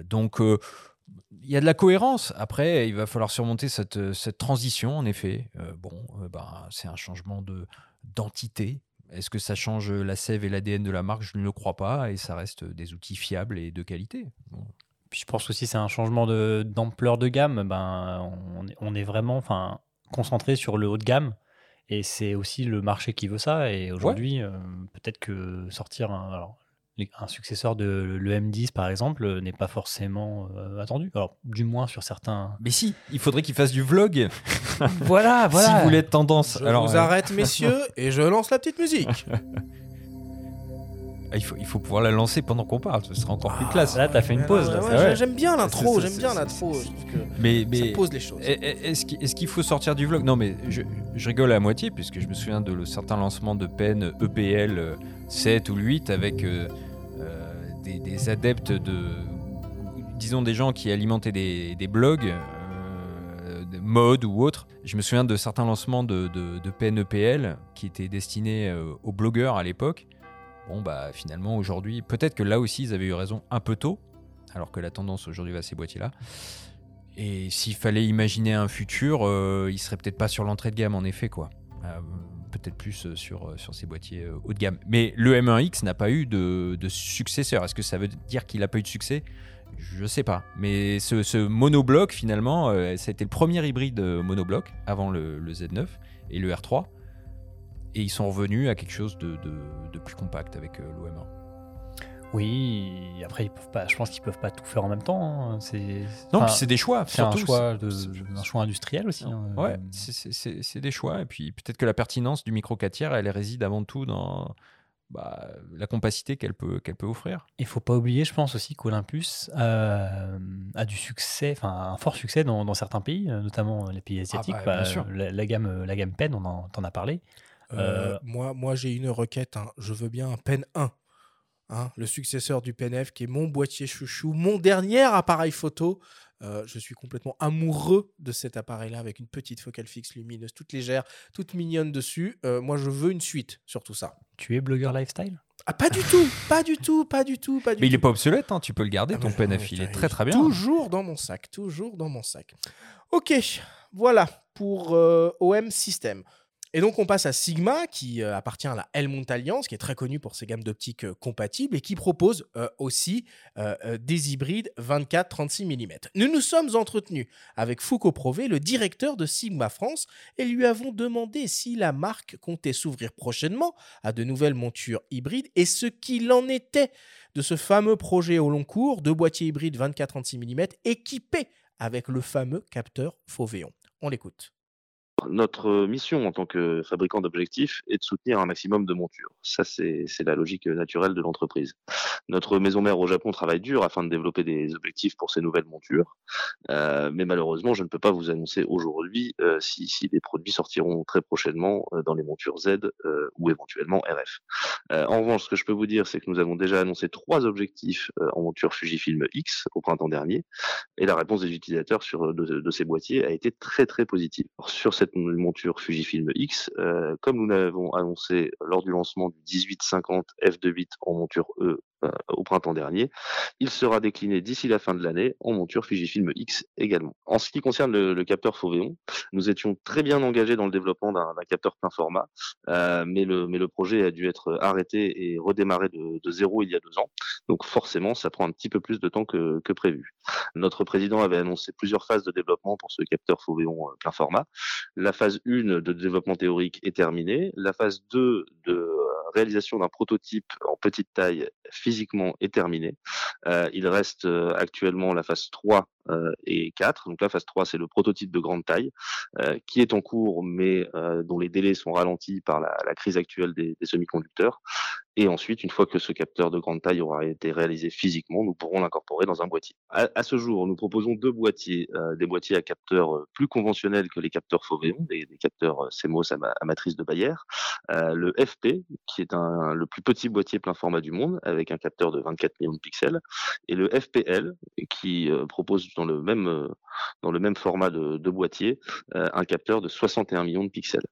donc, il y a de la cohérence. Après, il va falloir surmonter cette, transition, en effet. bon, ben, c'est un changement de d'entité. Est-ce que ça change la sève et l'ADN de la marque? Je ne le crois pas, et ça reste des outils fiables et de qualité je pense aussi c'est un changement d'ampleur de, gamme. Ben, on, est vraiment enfin, concentré sur le haut de gamme. Et c'est aussi le marché qui veut ça. Et aujourd'hui, euh, peut-être que sortir un, alors, un successeur de l'EM10, par exemple, n'est pas forcément euh, attendu. Alors, du moins sur certains. Mais si, il faudrait qu'il fasse du vlog. voilà, voilà. Si vous voulez tendance. Je alors, vous arrête, messieurs, et je lance la petite musique. Ah, il faut, il faut pouvoir la lancer pendant qu'on parle, ce sera encore plus classe. Là, t'as fait une pause. J'aime bien l'intro, j'aime bien l'intro. Mais, mais ça pose les choses. Est-ce qu'il faut sortir du vlog? Non, mais je, je, rigole à moitié, puisque je me souviens de certains lancements de peine EPL 7 ou 8 avec euh, euh, des, des, adeptes de. Disons des gens qui alimentaient des, des blogs, euh, de mode ou autre. Je me souviens de certains lancements de, de, de peine EPL qui étaient destinés aux blogueurs à l'époque Bon, bah finalement, aujourd'hui, peut-être que là aussi, ils avaient eu raison un peu tôt, alors que la tendance aujourd'hui va à ces boîtiers-là. Et s'il fallait imaginer un futur, euh, il serait peut-être pas sur l'entrée de gamme, en effet, quoi. Euh, peut-être plus euh, sur, ces boîtiers haut de gamme. Mais le M1X n'a pas eu de, successeur. Est-ce que ça veut dire qu'il n'a pas eu de succès? Je sais pas. Mais ce, monobloc, finalement, ça a été le premier hybride monobloc avant le Z9 et le R3 et ils sont revenus à quelque chose de, plus compact avec euh, l'OM1. Oui, après ils peuvent pas, je pense qu'ils peuvent pas tout faire en même temps. Hein. C'est non, puis c'est des choix. C'est un choix, de, un choix industriel aussi. Hein. Ouais, c'est des choix. Et puis peut-être que la pertinence du micro 4 tiers, elle réside avant tout dans bah, la compacité qu'elle peut, qu'elle peut offrir. Il faut pas oublier, je pense aussi qu'Olympus euh, a du succès, enfin un fort succès dans, certains pays, notamment les pays ah asiatiques. Bah, la, gamme, la gamme Pen, on en, en a parlé. Euh, moi, moi j'ai une requête. Hein. Je veux bien un pen 1. hein, le successeur du PNF, qui est mon boîtier chouchou, mon dernier appareil photo. Euh, je suis complètement amoureux de cet appareil-là avec une petite focale fixe lumineuse, toute légère, toute mignonne dessus. Euh, moi, je veux une suite sur tout ça. Tu es blogueur lifestyle? Ah, pas du tout, pas du tout, pas du tout, pas du Mais il tout. est pas obsolète, hein, tu peux le garder, Ah, ton mais PNF, il est très très bien. Toujours dans mon sac, toujours dans mon sac. Ok, voilà pour euh, OM System. Et donc on passe à Sigma, qui euh, appartient à la Helmont Alliance, qui est très connue pour ses gammes d'optiques euh, compatibles et qui propose euh, aussi des hybrides 24-36 mm. Nous nous sommes entretenus avec Foucault Prové, le directeur de Sigma France, et lui avons demandé si la marque comptait s'ouvrir prochainement à de nouvelles montures hybrides et ce qu'il en était de ce fameux projet au long cours de boîtier hybride 24-36 mm équipé avec le fameux capteur Fauvéon. On l'écoute. Notre mission en tant que fabricant d'objectifs est de soutenir un maximum de montures. Ça, c'est la logique naturelle de l'entreprise. Notre maison mère au Japon travaille dur afin de développer des objectifs pour ces nouvelles montures. Euh, mais malheureusement, je ne peux pas vous annoncer aujourd'hui euh, si, si des produits sortiront très prochainement euh, dans les montures Z euh, ou éventuellement RF. En revanche, ce que je peux vous dire, c'est que nous avons déjà annoncé trois objectifs en monture Fujifilm X au printemps dernier et la réponse des utilisateurs sur de, de ces boîtiers a été très très positive. Sur cette monture Fujifilm X, euh, comme nous l'avons annoncé lors du lancement du 1850 f2.8 en monture E au printemps dernier, il sera décliné d'ici la fin de l'année en monture Fujifilm X également. En ce qui concerne le, le capteur Fauvéon, nous étions très bien engagés dans le développement d'un d'un capteur plein format, euh, mais, le, mais le projet a dû être arrêté et redémarré de, de zéro il y a deux ans. Donc forcément, ça prend un petit peu plus de temps que, que prévu. Notre président avait annoncé plusieurs phases de développement pour ce capteur Fauvéon euh, plein format. La phase 1 de développement théorique est terminée. La phase 2 de euh, réalisation d'un prototype en petite taille physiquement est terminée. Euh, il reste euh, actuellement la phase 3 euh, et 4. Donc la phase 3, c'est le prototype de grande taille euh, qui est en cours, mais euh, dont les délais sont ralentis par la, la crise actuelle des, des semi-conducteurs. Et ensuite, une fois que ce capteur de grande taille aura été réalisé physiquement, nous pourrons l'incorporer dans un boîtier. À, à, ce jour, nous proposons deux boîtiers, euh, des boîtiers à capteurs euh, plus conventionnels que les capteurs Fauvéon, des, des capteurs euh, CMOS à, matrice de Bayer. Euh, le FP, qui est un, le plus petit boîtier plein format du monde, avec un capteur de 24 millions de pixels, et le FPL, qui euh, propose dans le même, euh, dans le même format de, de boîtier euh, un capteur de 61 millions de pixels.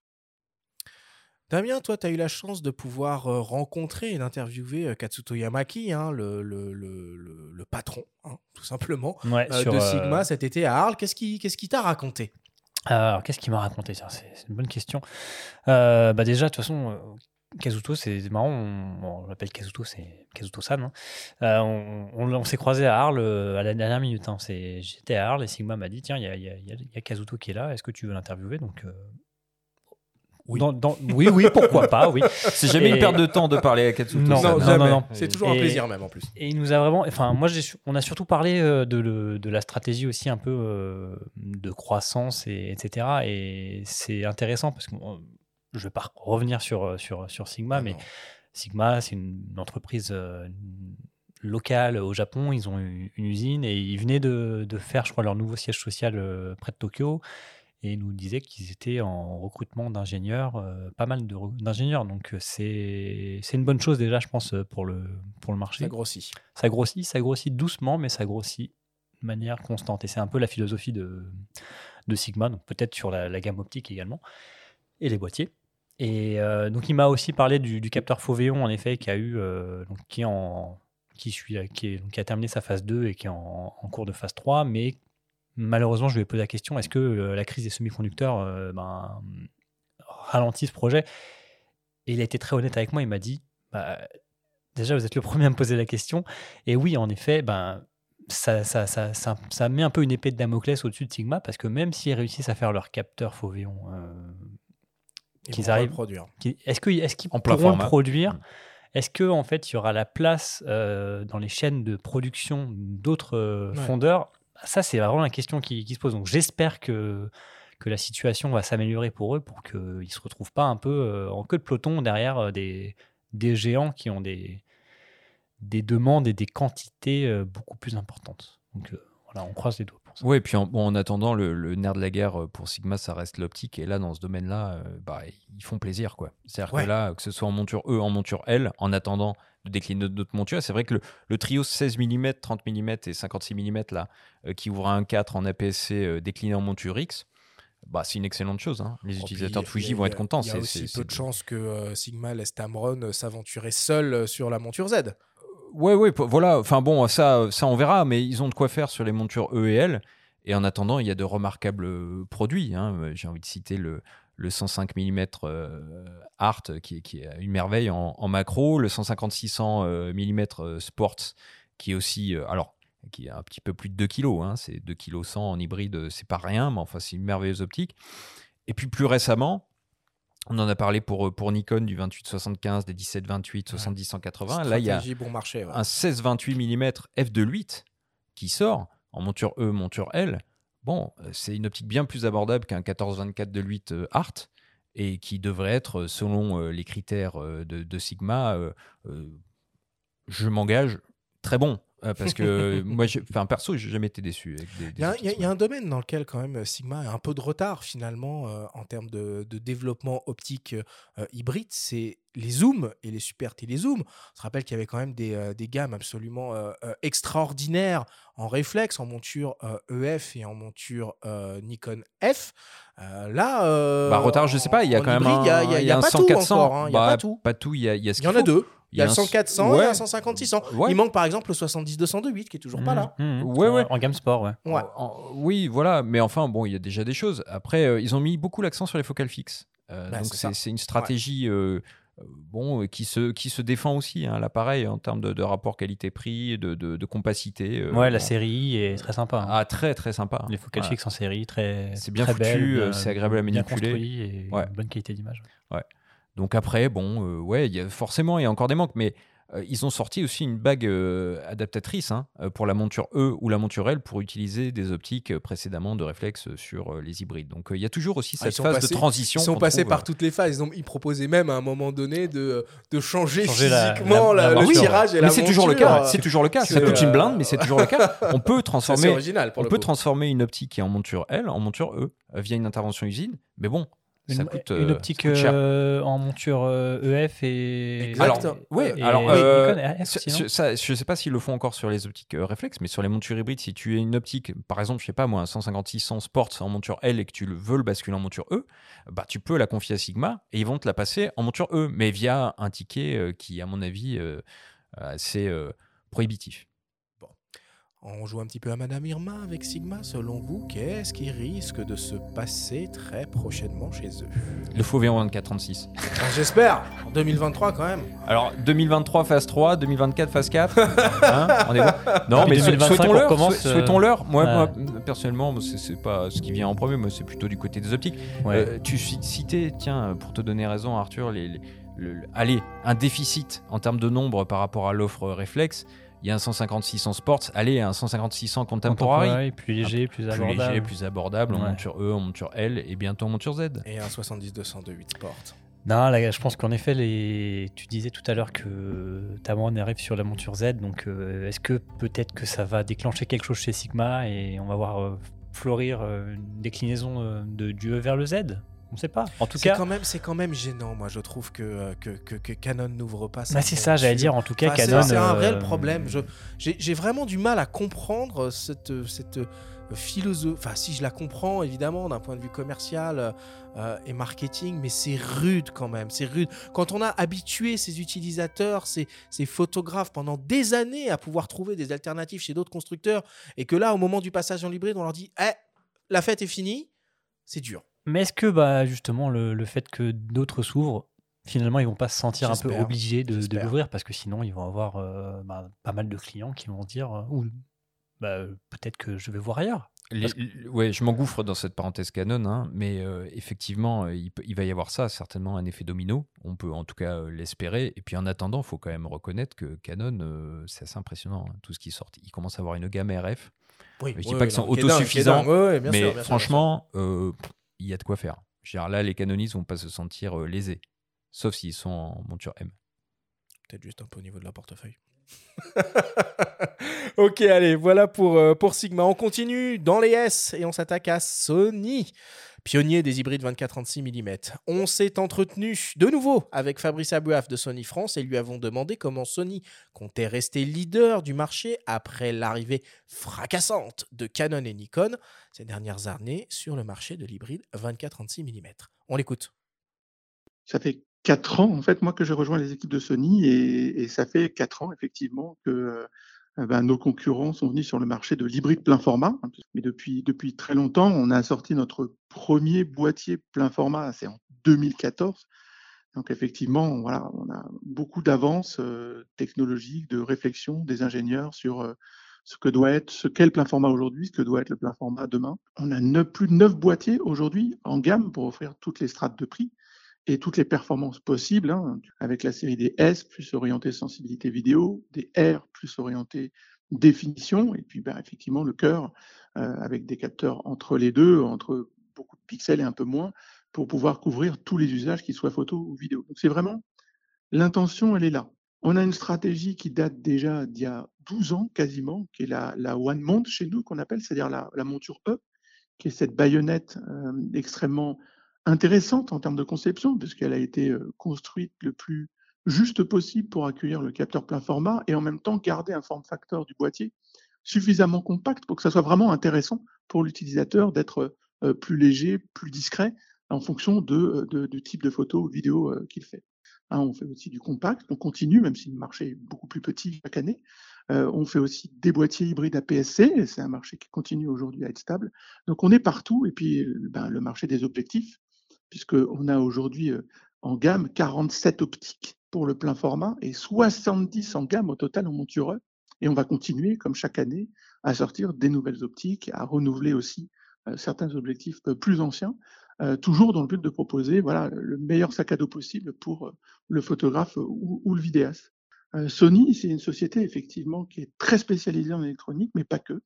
Damien, toi, tu as eu la chance de pouvoir euh, rencontrer et d'interviewer Katsuto Yamaki, hein, le, le, le, le, patron, hein, tout simplement, ouais, euh, de Sigma cet été à Arles. Qu'est-ce qui t'a raconté? Alors, qu'est-ce qu'il m'a raconté C'est une bonne question. bah déjà, de toute façon, Kazuto, c'est marrant, on, bon, on l'appelle Kazuto, c'est Kazuto-san. Hein. Euh, on, on, on s'est croisé à Arles euh, à la dernière minute. Hein. J'étais à Arles et Sigma m'a dit Tiens, il y a, y, a, y a, Kazuto qui est là, est-ce que tu veux l'interviewer? Donc. Euh, oui. Dans, dans, oui, oui, pourquoi pas, oui. C'est jamais et... une perte de temps de parler à Katsuto. Non, non, non, non, non. C'est toujours un plaisir même en plus. Et il nous a vraiment, enfin, moi, on a surtout parlé de, la stratégie aussi un peu euh, de croissance et etc. Et c'est intéressant parce que je ne vais pas revenir sur, sur, sur Sigma, ah mais non. Sigma, c'est une entreprise euh, locale au Japon. Ils ont une, une usine et ils venaient de, de, faire, je crois, leur nouveau siège social euh, près de Tokyo. Et ils nous disaient qu'ils étaient en recrutement d'ingénieurs, euh, pas mal d'ingénieurs. Donc c'est une bonne chose déjà, je pense, pour le, pour le marché. Ça grossit. Ça grossit, ça grossit doucement, mais ça grossit de manière constante. Et c'est un peu la philosophie de, de Sigma, donc peut-être sur la, la gamme optique également, et les boîtiers. Et euh, donc, il m'a aussi parlé du, capteur Fauvéon, en effet, qui a eu, euh, qui, a terminé sa phase 2 et qui est en, cours de phase 3. Mais malheureusement, je lui ai posé la question est-ce que euh, la crise des semi-conducteurs ben, ralentit ce projet? Et il a été très honnête avec moi. Il m'a dit bah, déjà, vous êtes le premier à me poser la question. Et oui, en effet, ben. Ça met un peu une épée de Damoclès au-dessus de Sigma parce que même s'ils réussissent à faire leur capteur Fauvéon qu'ils arrivent à produire. Est-ce qu'ils est qu pourront le produire Est-ce que en fait il y aura la place euh, dans les chaînes de production d'autres euh, ouais. fondeurs? Ça c'est vraiment la question qui, qui se pose. Donc j'espère que que la situation va s'améliorer pour eux pour qu'ils se retrouvent pas un peu euh, en queue de peloton derrière des, des géants qui ont des des demandes et des quantités euh, beaucoup plus importantes. Donc voilà, on croise les doigts. Oui, et puis en, bon, en attendant, le, le, nerf de la guerre pour Sigma, ça reste l'optique. Et là, dans ce domaine-là, euh, bah, ils font plaisir. quoi. C'est-à-dire ouais. que là, que ce soit en monture E, en monture L, en attendant de décliner d'autres montures. C'est vrai que le, le trio 16 mm, 30 mm et 56 mm là, euh, qui ouvre un 4 en APS-C euh, décliné en monture X, bah, c'est une excellente chose. hein. Les Oh, utilisateurs de Fuji a- vont être contents. Il y a aussi peu de chances que euh, Sigma laisse Tamron euh, s'aventurer seul euh, sur la monture Z. Ouais, ouais, voilà. Enfin bon, ça, ça on verra, mais ils ont de quoi faire sur les montures E et L. Et en attendant, il y a de remarquables euh, produits. hein. Euh, J'ai envie de citer le, le 105 mm euh, Art, qui, est- une merveille en, macro, le 150-600 mm Sports, qui est aussi, alors, qui est un petit peu plus de 2 kg. Hein. C'est 2 kg 100 en hybride, c'est pas rien, mais enfin, c'est une merveilleuse optique. Et puis plus récemment, on en a parlé pour, euh, pour Nikon du 28-75, des 17-28, 70-180. Là, il y a Stratégie bon marché. ouais. un 16-28 mm f2.8 qui sort en monture E, monture L. Bon, euh, c'est une optique bien plus abordable qu'un 14-24 de 8 euh, Art et qui devrait être, selon les critères de, de Sigma, euh, euh, je m'engage, très bon. Euh, parce que moi, enfin, perso, j'ai jamais été déçu. Il y, a, y un domaine dans lequel quand même Sigma a un peu de retard finalement euh, en termes de, de développement optique euh, hybride, c'est les zooms et les super télézooms. On se rappelle qu'il y avait quand même des, euh, des gammes absolument euh, euh, extraordinaires en réflexe, en monture euh, EF et en monture euh, Nikon F. Euh, là, euh, Bah, retard, je sais pas, il y a quand même il y a, un pas 100 tout 400. encore, hein, il y a Bah, pas tout. Il y a, y a ce Il y en a deux. Il y a le 100 400 et ouais. un 150 600. Ouais. Il manque par exemple le 70 208 qui est toujours pas là. Mmh, mmh. Ouais, ouais. En gamme sport, ouais. Ouais. En- en- oui, voilà, mais enfin, bon, il y a déjà des choses. Après, euh, ils ont mis beaucoup l'accent sur les focales fixes. Euh, Bah, donc, c'est une stratégie euh, euh, bon, qui, se, qui se défend aussi, hein, l'appareil, en termes de, de rapport qualité-prix, de, de, de compacité. euh, Ouais, la série est très sympa. hein. Ah, très, très sympa. Les focales fixes en série, très. C'est bien très foutu, bien- c'est agréable à bien manipuler. construit et Ouais. bonne qualité d'image. Donc après, bon, euh, ouais, il y a, forcément, il y a encore des manques, mais euh, ils ont sorti aussi une bague euh, adaptatrice hein, pour la monture E ou la monture L pour utiliser des optiques précédemment de réflexe sur euh, les hybrides. Donc euh, il y a toujours aussi Ah, cette phase passés- de transition. Ils sont passés trouve, par euh, toutes les phases. Ils, proposaient même à un moment donné de, de changer, Changer la- physiquement la- la- la le tirage et la mais c'est toujours le cas. C'est toujours le cas. Ça c'est, coûte une blinde, mais c'est toujours le cas. On peut transformer. original pour On le peut coup. transformer une optique qui est en monture L en monture E via une intervention usine. Mais bon, ça Une, coûte. une euh, optique ça coûte cher. euh, en monture euh, EF et. Exact. Alors, ouais, et- alors, et euh, Nikon et AF sur- aussi, non sur- ça, je sais pas s'ils le font encore sur les optiques euh, réflexes, mais sur les montures hybrides, si tu as une optique, par exemple, je sais pas moi, un 156 Sports en monture L et que tu le veux le basculer en monture E, bah tu peux la confier à Sigma et ils vont te la passer en monture E, mais via un ticket euh, qui, à mon avis, euh, assez euh, prohibitif. On joue un petit peu à Madame Irma avec Sigma. Selon vous, qu'est-ce qui risque de se passer très prochainement chez eux? Le faux V2436. Ah, J'espère En 2023 quand même. Alors 2023 phase 3, 2024 phase 4. hein, on est bon Non, mais sou- 2025, on souhaitons-leur. recommence, sou- euh, Souhaitons-leur. Moi, ouais. moi, personnellement, c'est c'est pas ce qui vient en premier. Moi, c'est plutôt du côté des optiques. Ouais. Euh, tu ci- citais, tiens, pour te donner raison, Arthur, les, les- le- le- allez, un déficit en termes de nombre par rapport à l'offre réflexe. Il y a un 156 en sports, allez, un 156 en contemporary. Contemporary, plus léger, plus Plus abordable. léger, plus abordable, en Ouais. monture E, en monture L et bientôt en monture Z. Et un 70 200 de 8 portes. Non, là, je pense qu'en effet, les... tu disais tout à l'heure que Tamron arrive sur la monture Z, donc euh, est-ce que peut-être que ça va déclencher quelque chose chez Sigma et on va voir euh, fleurir euh, une déclinaison euh, de, du E vers le Z? On ne sait pas. En tout C'est cas, quand même, c'est quand même gênant, moi je trouve que, euh, que, que, que Canon n'ouvre pas ça. bah, c'est ça, j'allais dire. En tout cas, Enfin, Canon. c'est un euh, réel problème. Je- J'ai vraiment du mal à comprendre cette, cette philosophie. Enfin, si je la comprends, évidemment, d'un point de vue commercial euh, et marketing, mais c'est rude quand même. C'est rude. Quand on a habitué ces utilisateurs, ces, ces photographes pendant des années à pouvoir trouver des alternatives chez d'autres constructeurs, et que là, au moment du passage en hybride, on leur dit Eh, la fête est finie, c'est dur. Mais est-ce que bah, justement le, le fait que d'autres s'ouvrent, finalement ils vont pas se sentir un peu obligés de, de l'ouvrir? Parce que sinon ils vont avoir euh, bah, pas mal de clients qui vont se dire euh, ou bah, peut-être que je vais voir ailleurs. Les- ouais, je m'engouffre dans cette parenthèse canon, hein, mais euh, effectivement, il, peut- il va y avoir ça, certainement un effet domino. On peut en tout cas euh, l'espérer. Et puis en attendant, il faut quand même reconnaître que Canon, euh, c'est assez impressionnant. hein, tout ce qui sort, il commence à avoir une gamme RF. Oui, Je dis pas qu'ils sont autosuffisants, mais franchement, euh, il y a de quoi faire. Dire, là, les canonistes vont pas se sentir euh, lésés, sauf s'ils sont en monture M. Peut-être juste un peu au niveau de leur portefeuille. ok, allez, voilà pour, euh, pour Sigma. On continue dans les S et on s'attaque à Sony. Pionnier des hybrides 24-36 mm. On s'est entretenu de nouveau avec Fabrice Abouaf de Sony France et lui avons demandé comment Sony comptait rester leader du marché après l'arrivée fracassante de Canon et Nikon ces dernières années sur le marché de l'hybride 24-36 mm. On l'écoute. Ça fait quatre ans, en fait, moi, que j'ai rejoint les équipes de Sony et, ça fait quatre ans, effectivement, que euh, ben, nos concurrents sont venus sur le marché de l'hybride plein format. Mais depuis, depuis très longtemps, on a sorti notre premier boîtier plein format, c'est en 2014. Donc effectivement, voilà, on a beaucoup d'avance euh, technologique, de réflexion des ingénieurs sur euh, ce que doit être, ce qu'est le plein format aujourd'hui, ce que doit être le plein format demain. On a plus de neuf boîtiers aujourd'hui en gamme pour offrir toutes les strates de prix et toutes les performances possibles, hein, avec la série des S plus orienté sensibilité vidéo, des R plus orienté définition, et puis ben, effectivement le cœur euh, avec des capteurs entre les deux, entre beaucoup de pixels et un peu moins, pour pouvoir couvrir tous les usages, qu'ils soient photo ou vidéo. Donc c'est vraiment, l'intention, elle est là. On a une stratégie qui date déjà d'il y a 12 ans quasiment, qui est la, la One Mount chez nous, qu'on appelle, c'est-à-dire la, la, monture E, qui est cette baïonnette euh, extrêmement intéressante en termes de conception, puisqu'elle a été construite le plus juste possible pour accueillir le capteur plein format et en même temps garder un form factor du boîtier suffisamment compact pour que ça soit vraiment intéressant pour l'utilisateur d'être plus léger, plus discret en fonction de, du type de photo ou vidéo qu'il fait. Hein, on fait aussi du compact, on continue, même si le marché est beaucoup plus petit chaque année. on fait aussi des boîtiers hybrides APS-C, c'est un marché qui continue aujourd'hui à être stable. Donc on est partout, et puis ben, le marché des objectifs, puisqu'on a aujourd'hui en gamme 47 optiques pour le plein format et 70 en gamme au total en monture. Et on va continuer, comme chaque année, à sortir des nouvelles optiques, à renouveler aussi certains objectifs plus anciens, toujours dans le but de proposer voilà, le meilleur sac à dos possible pour le photographe ou, le vidéaste. Sony, c'est une société effectivement qui est très spécialisée en électronique, mais pas que.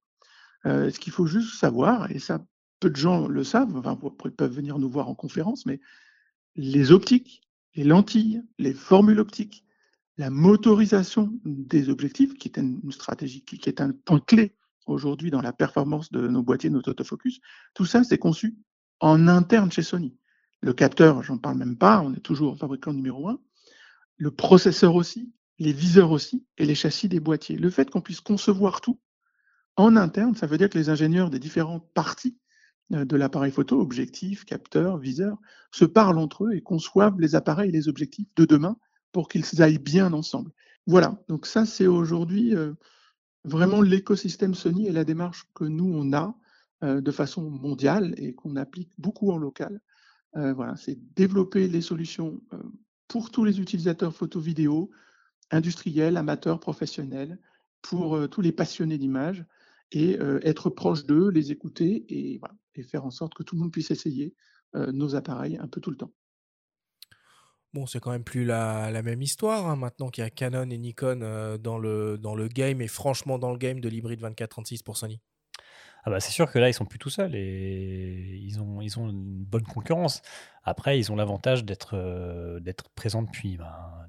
ce qu'il faut juste savoir, et ça peu de gens le savent, enfin, peuvent venir nous voir en conférence, mais les optiques, les lentilles, les formules optiques, la motorisation des objectifs, qui est une stratégie, qui est un point clé aujourd'hui dans la performance de nos boîtiers, de notre autofocus, tout ça, c'est conçu en interne chez Sony. Le capteur, j'en parle même pas, on est toujours fabricant numéro un. Le processeur aussi, les viseurs aussi, et les châssis des boîtiers. Le fait qu'on puisse concevoir tout en interne, ça veut dire que les ingénieurs des différentes parties de l'appareil photo, objectif, capteur, viseur, se parlent entre eux et conçoivent les appareils et les objectifs de demain pour qu'ils aillent bien ensemble. Voilà, donc ça c'est aujourd'hui vraiment l'écosystème Sony et la démarche que nous on a de façon mondiale et qu'on applique beaucoup en local. voilà, c'est développer les solutions pour tous les utilisateurs photo-vidéo, industriels, amateurs, professionnels, pour tous les passionnés d'image et être proche d'eux, les écouter et, faire en sorte que tout le monde puisse essayer nos appareils un peu tout le temps. Bon, c'est quand même plus la, même histoire hein, maintenant qu'il y a Canon et Nikon dans, le, dans le game et franchement dans le game de l'hybride 24-36 pour Sony. Ah bah c'est sûr que là, ils sont plus tout seuls et ils ont, ils ont une bonne concurrence. Après, ils ont l'avantage d'être d'être présents depuis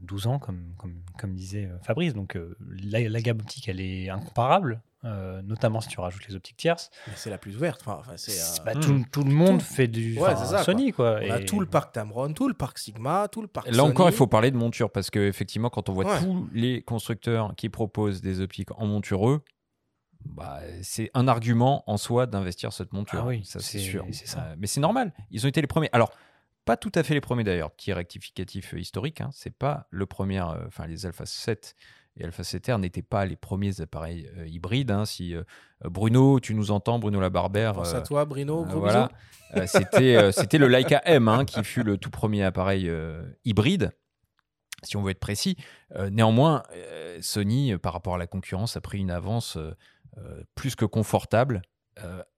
12 ben, ans, comme, comme, comme disait Fabrice. Donc la, la, gamme optique, elle est incomparable. Euh, notamment si tu rajoutes les optiques tierces. C'est la plus ouverte. Enfin, c'est, euh, bah, tout, tout, le monde fait du Sony. Quoi. On a tout le parc Tamron, tout le parc Sigma, tout le parc. Là encore, il faut parler de monture parce que effectivement, quand on voit tous les constructeurs qui proposent des optiques en montureux, bah, c'est un argument en soi d'investir cette monture. Ah oui, ça c'est sûr. Ça. Euh, mais c'est normal. Ils ont été les premiers. Alors, pas tout à fait les premiers d'ailleurs. Petit rectificatif historique. Hein. C'est pas le premier. Enfin, les Alpha 7 et Alpha 7R n'étaient pas les premiers appareils euh, hybrides. Hein. Si euh, Bruno, tu nous entends, Bruno Labarbère. Pense à euh, toi, Bruno. Gros voilà. c'était, c'était le Leica M hein, qui fut le tout premier appareil hybride, si on veut être précis. néanmoins, Sony, par rapport à la concurrence, a pris une avance plus que confortable.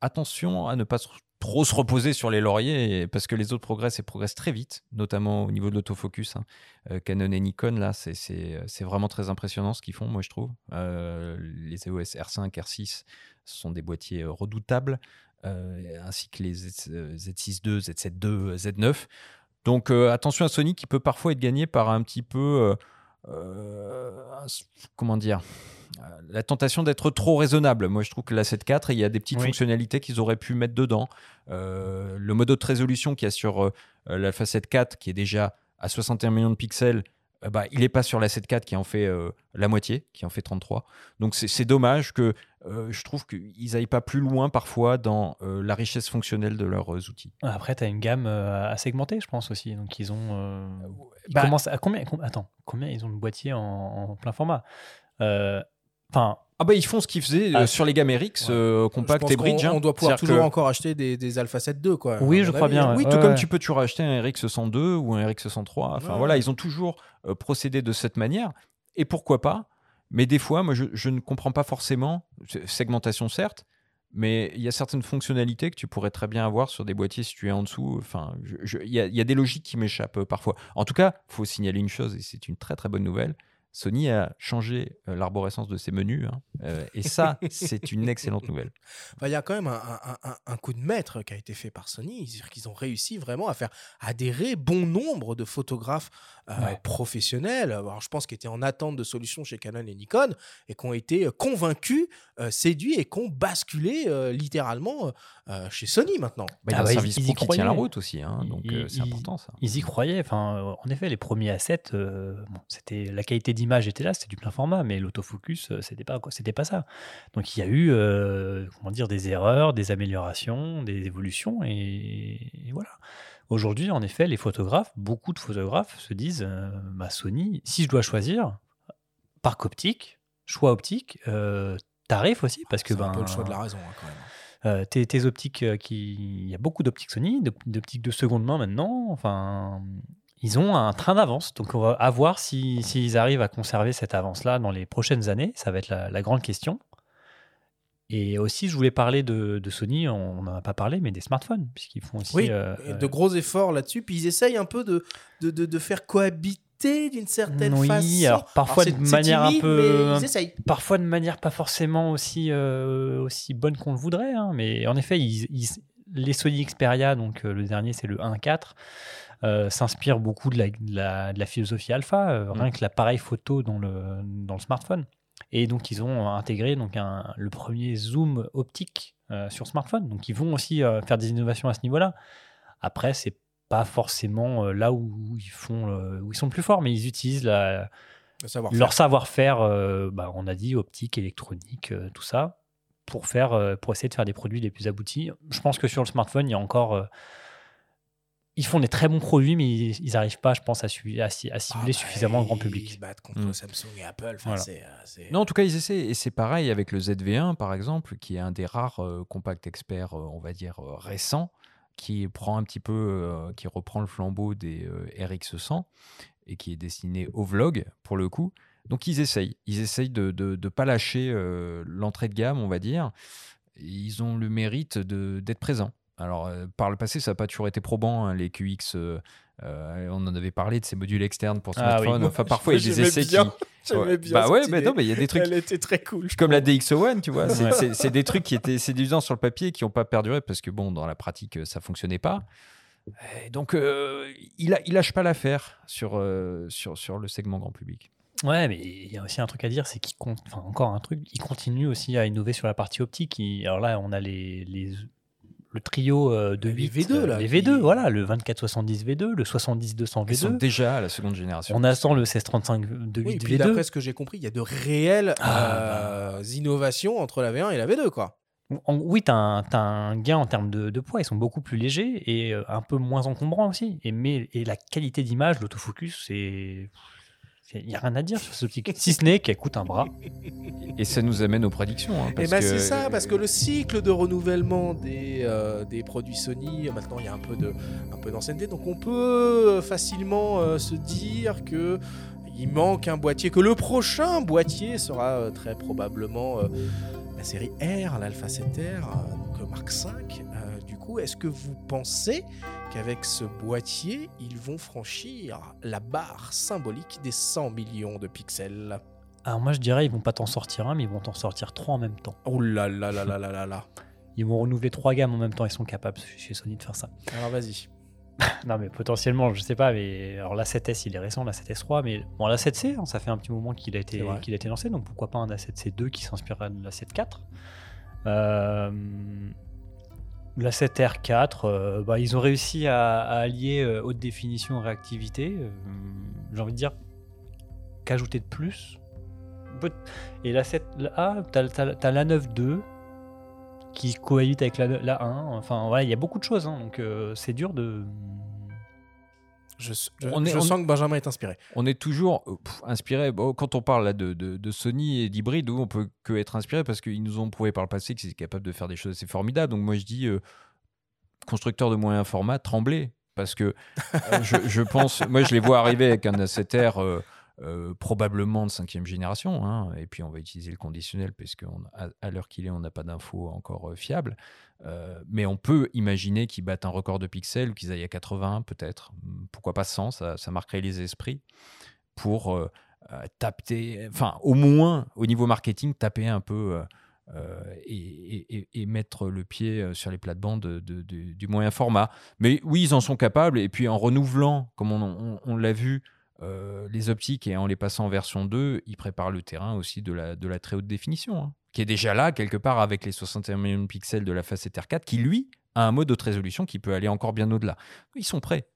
attention à ne pas trop se reposer sur les lauriers parce que les autres progressent et progressent très vite, notamment au niveau de l'autofocus. Hein. Euh, Canon et Nikon, là, c'est vraiment très impressionnant ce qu'ils font, moi je trouve. Euh, les EOS R5, R6 sont des boîtiers euh, redoutables, ainsi que les Z6 II, Z7 II, Z9. Donc attention à Sony qui peut parfois être gagné par un petit peu euh, comment dire? Euh, la tentation d'être trop raisonnable. Moi, je trouve que la 7.4, il y a des petites Oui. fonctionnalités qu'ils auraient pu mettre dedans. Euh, le mode haute résolution qu'il y a sur euh, l'Alpha 7.4, qui est déjà à 61 millions de pixels, bah, il n'est pas sur la 7.4 qui en fait la moitié, qui en fait 33. Donc c'est dommage que euh, je trouve qu'ils n'aillent pas plus loin parfois dans euh, la richesse fonctionnelle de leurs euh, outils. Après, tu as une gamme euh, à segmenter, je pense aussi. Donc, ils ont. euh, ils Bah- commencent à combien, com- Attends, combien ils ont de boîtiers en, en plein format? Euh, Enfin, Ah bah ils font ce qu'ils faisaient Ah, sur les gammes RX, euh, Je compact et bridge. hein. On doit pouvoir toujours que- encore acheter des, des Alpha 7 II, quoi. Oui, je crois avis, bien, hein. ouais. Oui, Ouais, tout comme ouais. tu peux toujours acheter un RX 102 ou un RX 103. Enfin Ouais. voilà, ils ont toujours euh, procédé de cette manière. Et pourquoi pas Mais des fois, moi, je, ne comprends pas forcément, segmentation certes, mais il y a certaines fonctionnalités que tu pourrais très bien avoir sur des boîtiers situés en dessous. Enfin, il y, y a des logiques qui m'échappent euh, parfois. En tout cas, faut signaler une chose, et c'est une très très bonne nouvelle. Sony a changé euh, l'arborescence de ses menus, hein, euh, et ça, c'est une excellente nouvelle. Il y a quand même un, un- un- un coup de maître qui a été fait par Sony. C'est-à-dire qu'ils ont réussi vraiment à faire adhérer bon nombre de photographes euh, Ouais. professionnels, alors, je pense qu'ils étaient en attente de solutions chez Canon et Nikon, et qui ont été convaincus, euh, séduits et qui ont basculé euh, littéralement chez Sony maintenant. Bah, il y a Ah un bah, ils- service ils qui tient la croyaient. route aussi, hein, donc Ils- euh, c'est important ça. Ils y croyaient. Enfin, en effet, les premiers assets, euh, bon, c'était la qualité d'image était là, c'était du plein format, mais l'autofocus, euh, c'était pas c'était pas ça. Donc il y a eu, euh, comment dire, des erreurs, des améliorations, des évolutions, et, et voilà. Aujourd'hui, en effet, les photographes, beaucoup de photographes se disent, euh, bah, Sony, si je dois choisir, parc optique, choix optique, euh, tarif aussi, parce que C'est un ben, peu le choix de la raison, hein, quand même. euh, tes, tes optiques qui. Il y a beaucoup d'optiques Sony, d'op- d'optiques de seconde main maintenant. Enfin, ils ont un train d'avance. Donc, on va à voir si- s'ils arrivent à conserver cette avance-là dans les prochaines années. Ça va être la, la grande question. Et aussi, je voulais parler de, de Sony, on n'en a pas parlé, mais des smartphones, puisqu'ils font aussi. Oui, euh, de gros efforts là-dessus. Puis ils essayent un peu de, de, faire cohabiter d'une certaine Oui, façon. alors parfois de manière timide, un peu. mais ils essayent. Parfois de manière pas forcément aussi, euh, aussi bonne qu'on le voudrait. hein, mais en effet, ils- ils- les Sony Xperia, donc euh, le dernier c'est le 1.4, euh, s'inspirent beaucoup de la, de la- de la philosophie alpha, euh, rien que l'appareil photo dans le, dans le smartphone. Et donc ils ont intégré donc un- le premier zoom optique euh, sur smartphone. Donc ils vont aussi euh, faire des innovations à ce niveau-là. Après, c'est pas forcément là où ils font le- où ils sont plus forts, mais ils utilisent la, Le savoir-faire. leur savoir-faire, bah, on a dit optique, électronique, tout ça, pour faire, pour essayer de faire des produits les plus aboutis. Je pense que sur le smartphone, il y a encore, ils font des très bons produits, mais ils n'arrivent pas, je pense, à, su- à, ci- à Ah, cibler bah, suffisamment le grand Ils public. se battent contre Mm. Samsung et Apple. Enfin, Voilà. c'est, euh, Non, en tout cas, ils essaient. Et c'est pareil avec le ZV1, par exemple, qui est un des rares euh, compacts experts, euh, on va dire, euh, récents, qui prend un petit peu, euh, qui reprend le flambeau des euh, RX100 et qui est destiné au vlog, pour le coup. Donc, ils essayent. Ils essayent de ne pas lâcher euh, l'entrée de gamme, on va dire. Ils ont le mérite de- d'être présents. Alors, euh, par le passé, ça n'a pas toujours été probant, hein, les QX. euh, euh, on en avait parlé de ces modules externes pour Ah oui. smartphone. Enfin, parfois, il y a des essais bien. qui. Ouais. bien Bah ouais, mais non, mais il y a des trucs Elle était très cool. comme la trouve. DxO1, tu vois. C'est- des trucs qui étaient séduisants sur le papier et qui n'ont pas perduré parce que, bon, dans la pratique, ça fonctionnait pas. Et donc, euh, il, a, il lâche pas l'affaire sur, sur, sur le segment grand public. Ouais, mais il y a aussi un truc à dire, c'est qu'il compte, enfin encore un truc, il continue aussi à innover sur la partie optique. Il- alors là, on a les, les- le trio euh, de Les 8, V2, euh, là, les qui- V2, voilà, le 2470 V2, le 70-200 Ils sont V2. déjà à la seconde génération. On attend le 1635 de Oui, 8 et puis V2. d'après ce que j'ai compris, il y a de réelles Ah, euh, innovations entre la V1 et la V2, quoi. En- oui, tu as, un gain en termes de, de poids, ils sont beaucoup plus légers et euh, un peu moins encombrants aussi. Et, mais, et la qualité d'image, l'autofocus, c'est. Il n'y a rien à dire sur ce petit. si ce n'est qu'elle coûte un bras. Et ça nous amène aux prédictions. Hein, et eh ben c'est ça, parce que le cycle de renouvellement euh, des, produits Sony, maintenant il y a un peu, de, un peu d'ancienneté, donc on peut facilement euh, se dire que il manque un boîtier, que le prochain boîtier sera euh, très probablement la série R, l'Alpha 7R, donc Mark 5 coup, est-ce que vous pensez qu'avec ce boîtier, ils vont franchir la barre symbolique des 100 millions de pixels? Alors moi, je dirais, ils vont pas t'en sortir un, mais ils vont t'en sortir trois en même temps. Oh là là là là là là là Ils vont renouveler trois gammes en même temps, ils sont capables chez Sony de faire ça. Alors vas-y. non, mais potentiellement, je sais pas. Mais alors, la 7S, il est récent, la 7S3, mais bon, la 7C, hein, ça fait un petit moment qu'il a été, qu'il a été lancé, donc pourquoi pas un A7C2 qui s'inspirerait de la 7.4. Euh, la 7R4, euh, bah, ils ont réussi à, allier euh, haute définition réactivité. J'ai envie de dire qu'ajouter de plus. Et la 7 A, t'as as, la 9.2 qui cohabite avec la, la 1. Enfin, voilà, il y a beaucoup de choses, hein, donc c'est dur de. Je, on est, sens que Benjamin est inspiré. On est toujours inspiré. quand on parle là, de, de, Sony et d'hybride, on peut que être inspiré parce qu'ils nous ont prouvé par le passé qu'ils étaient capables de faire des choses assez formidables. Donc moi je dis, euh, constructeur de moyens format, tremblez. Parce que euh, je, je, pense, moi je les vois arriver avec un A7R euh, probablement de cinquième génération. Hein, et puis on va utiliser le conditionnel parce qu'à à, l'heure qu'il est, on n'a pas d'infos encore euh, fiables. Euh, mais on peut imaginer qu'ils battent un record de pixels, qu'ils aillent à 80 peut-être. Pourquoi pas 100 ça, marquerait les esprits pour taper, enfin au moins au niveau marketing, taper un peu. et, mettre le pied sur les plates-bandes de, du moyen format. Mais oui, ils en sont capables. Et puis en renouvelant, comme on l'a vu, euh, les optiques et en les passant en version 2, ils préparent le terrain aussi de la, très haute définition, hein, qui est déjà là quelque part avec les 61 millions de pixels de la facette R4, qui lui a un mode de résolution qui peut aller encore bien au-delà. Ils sont prêts.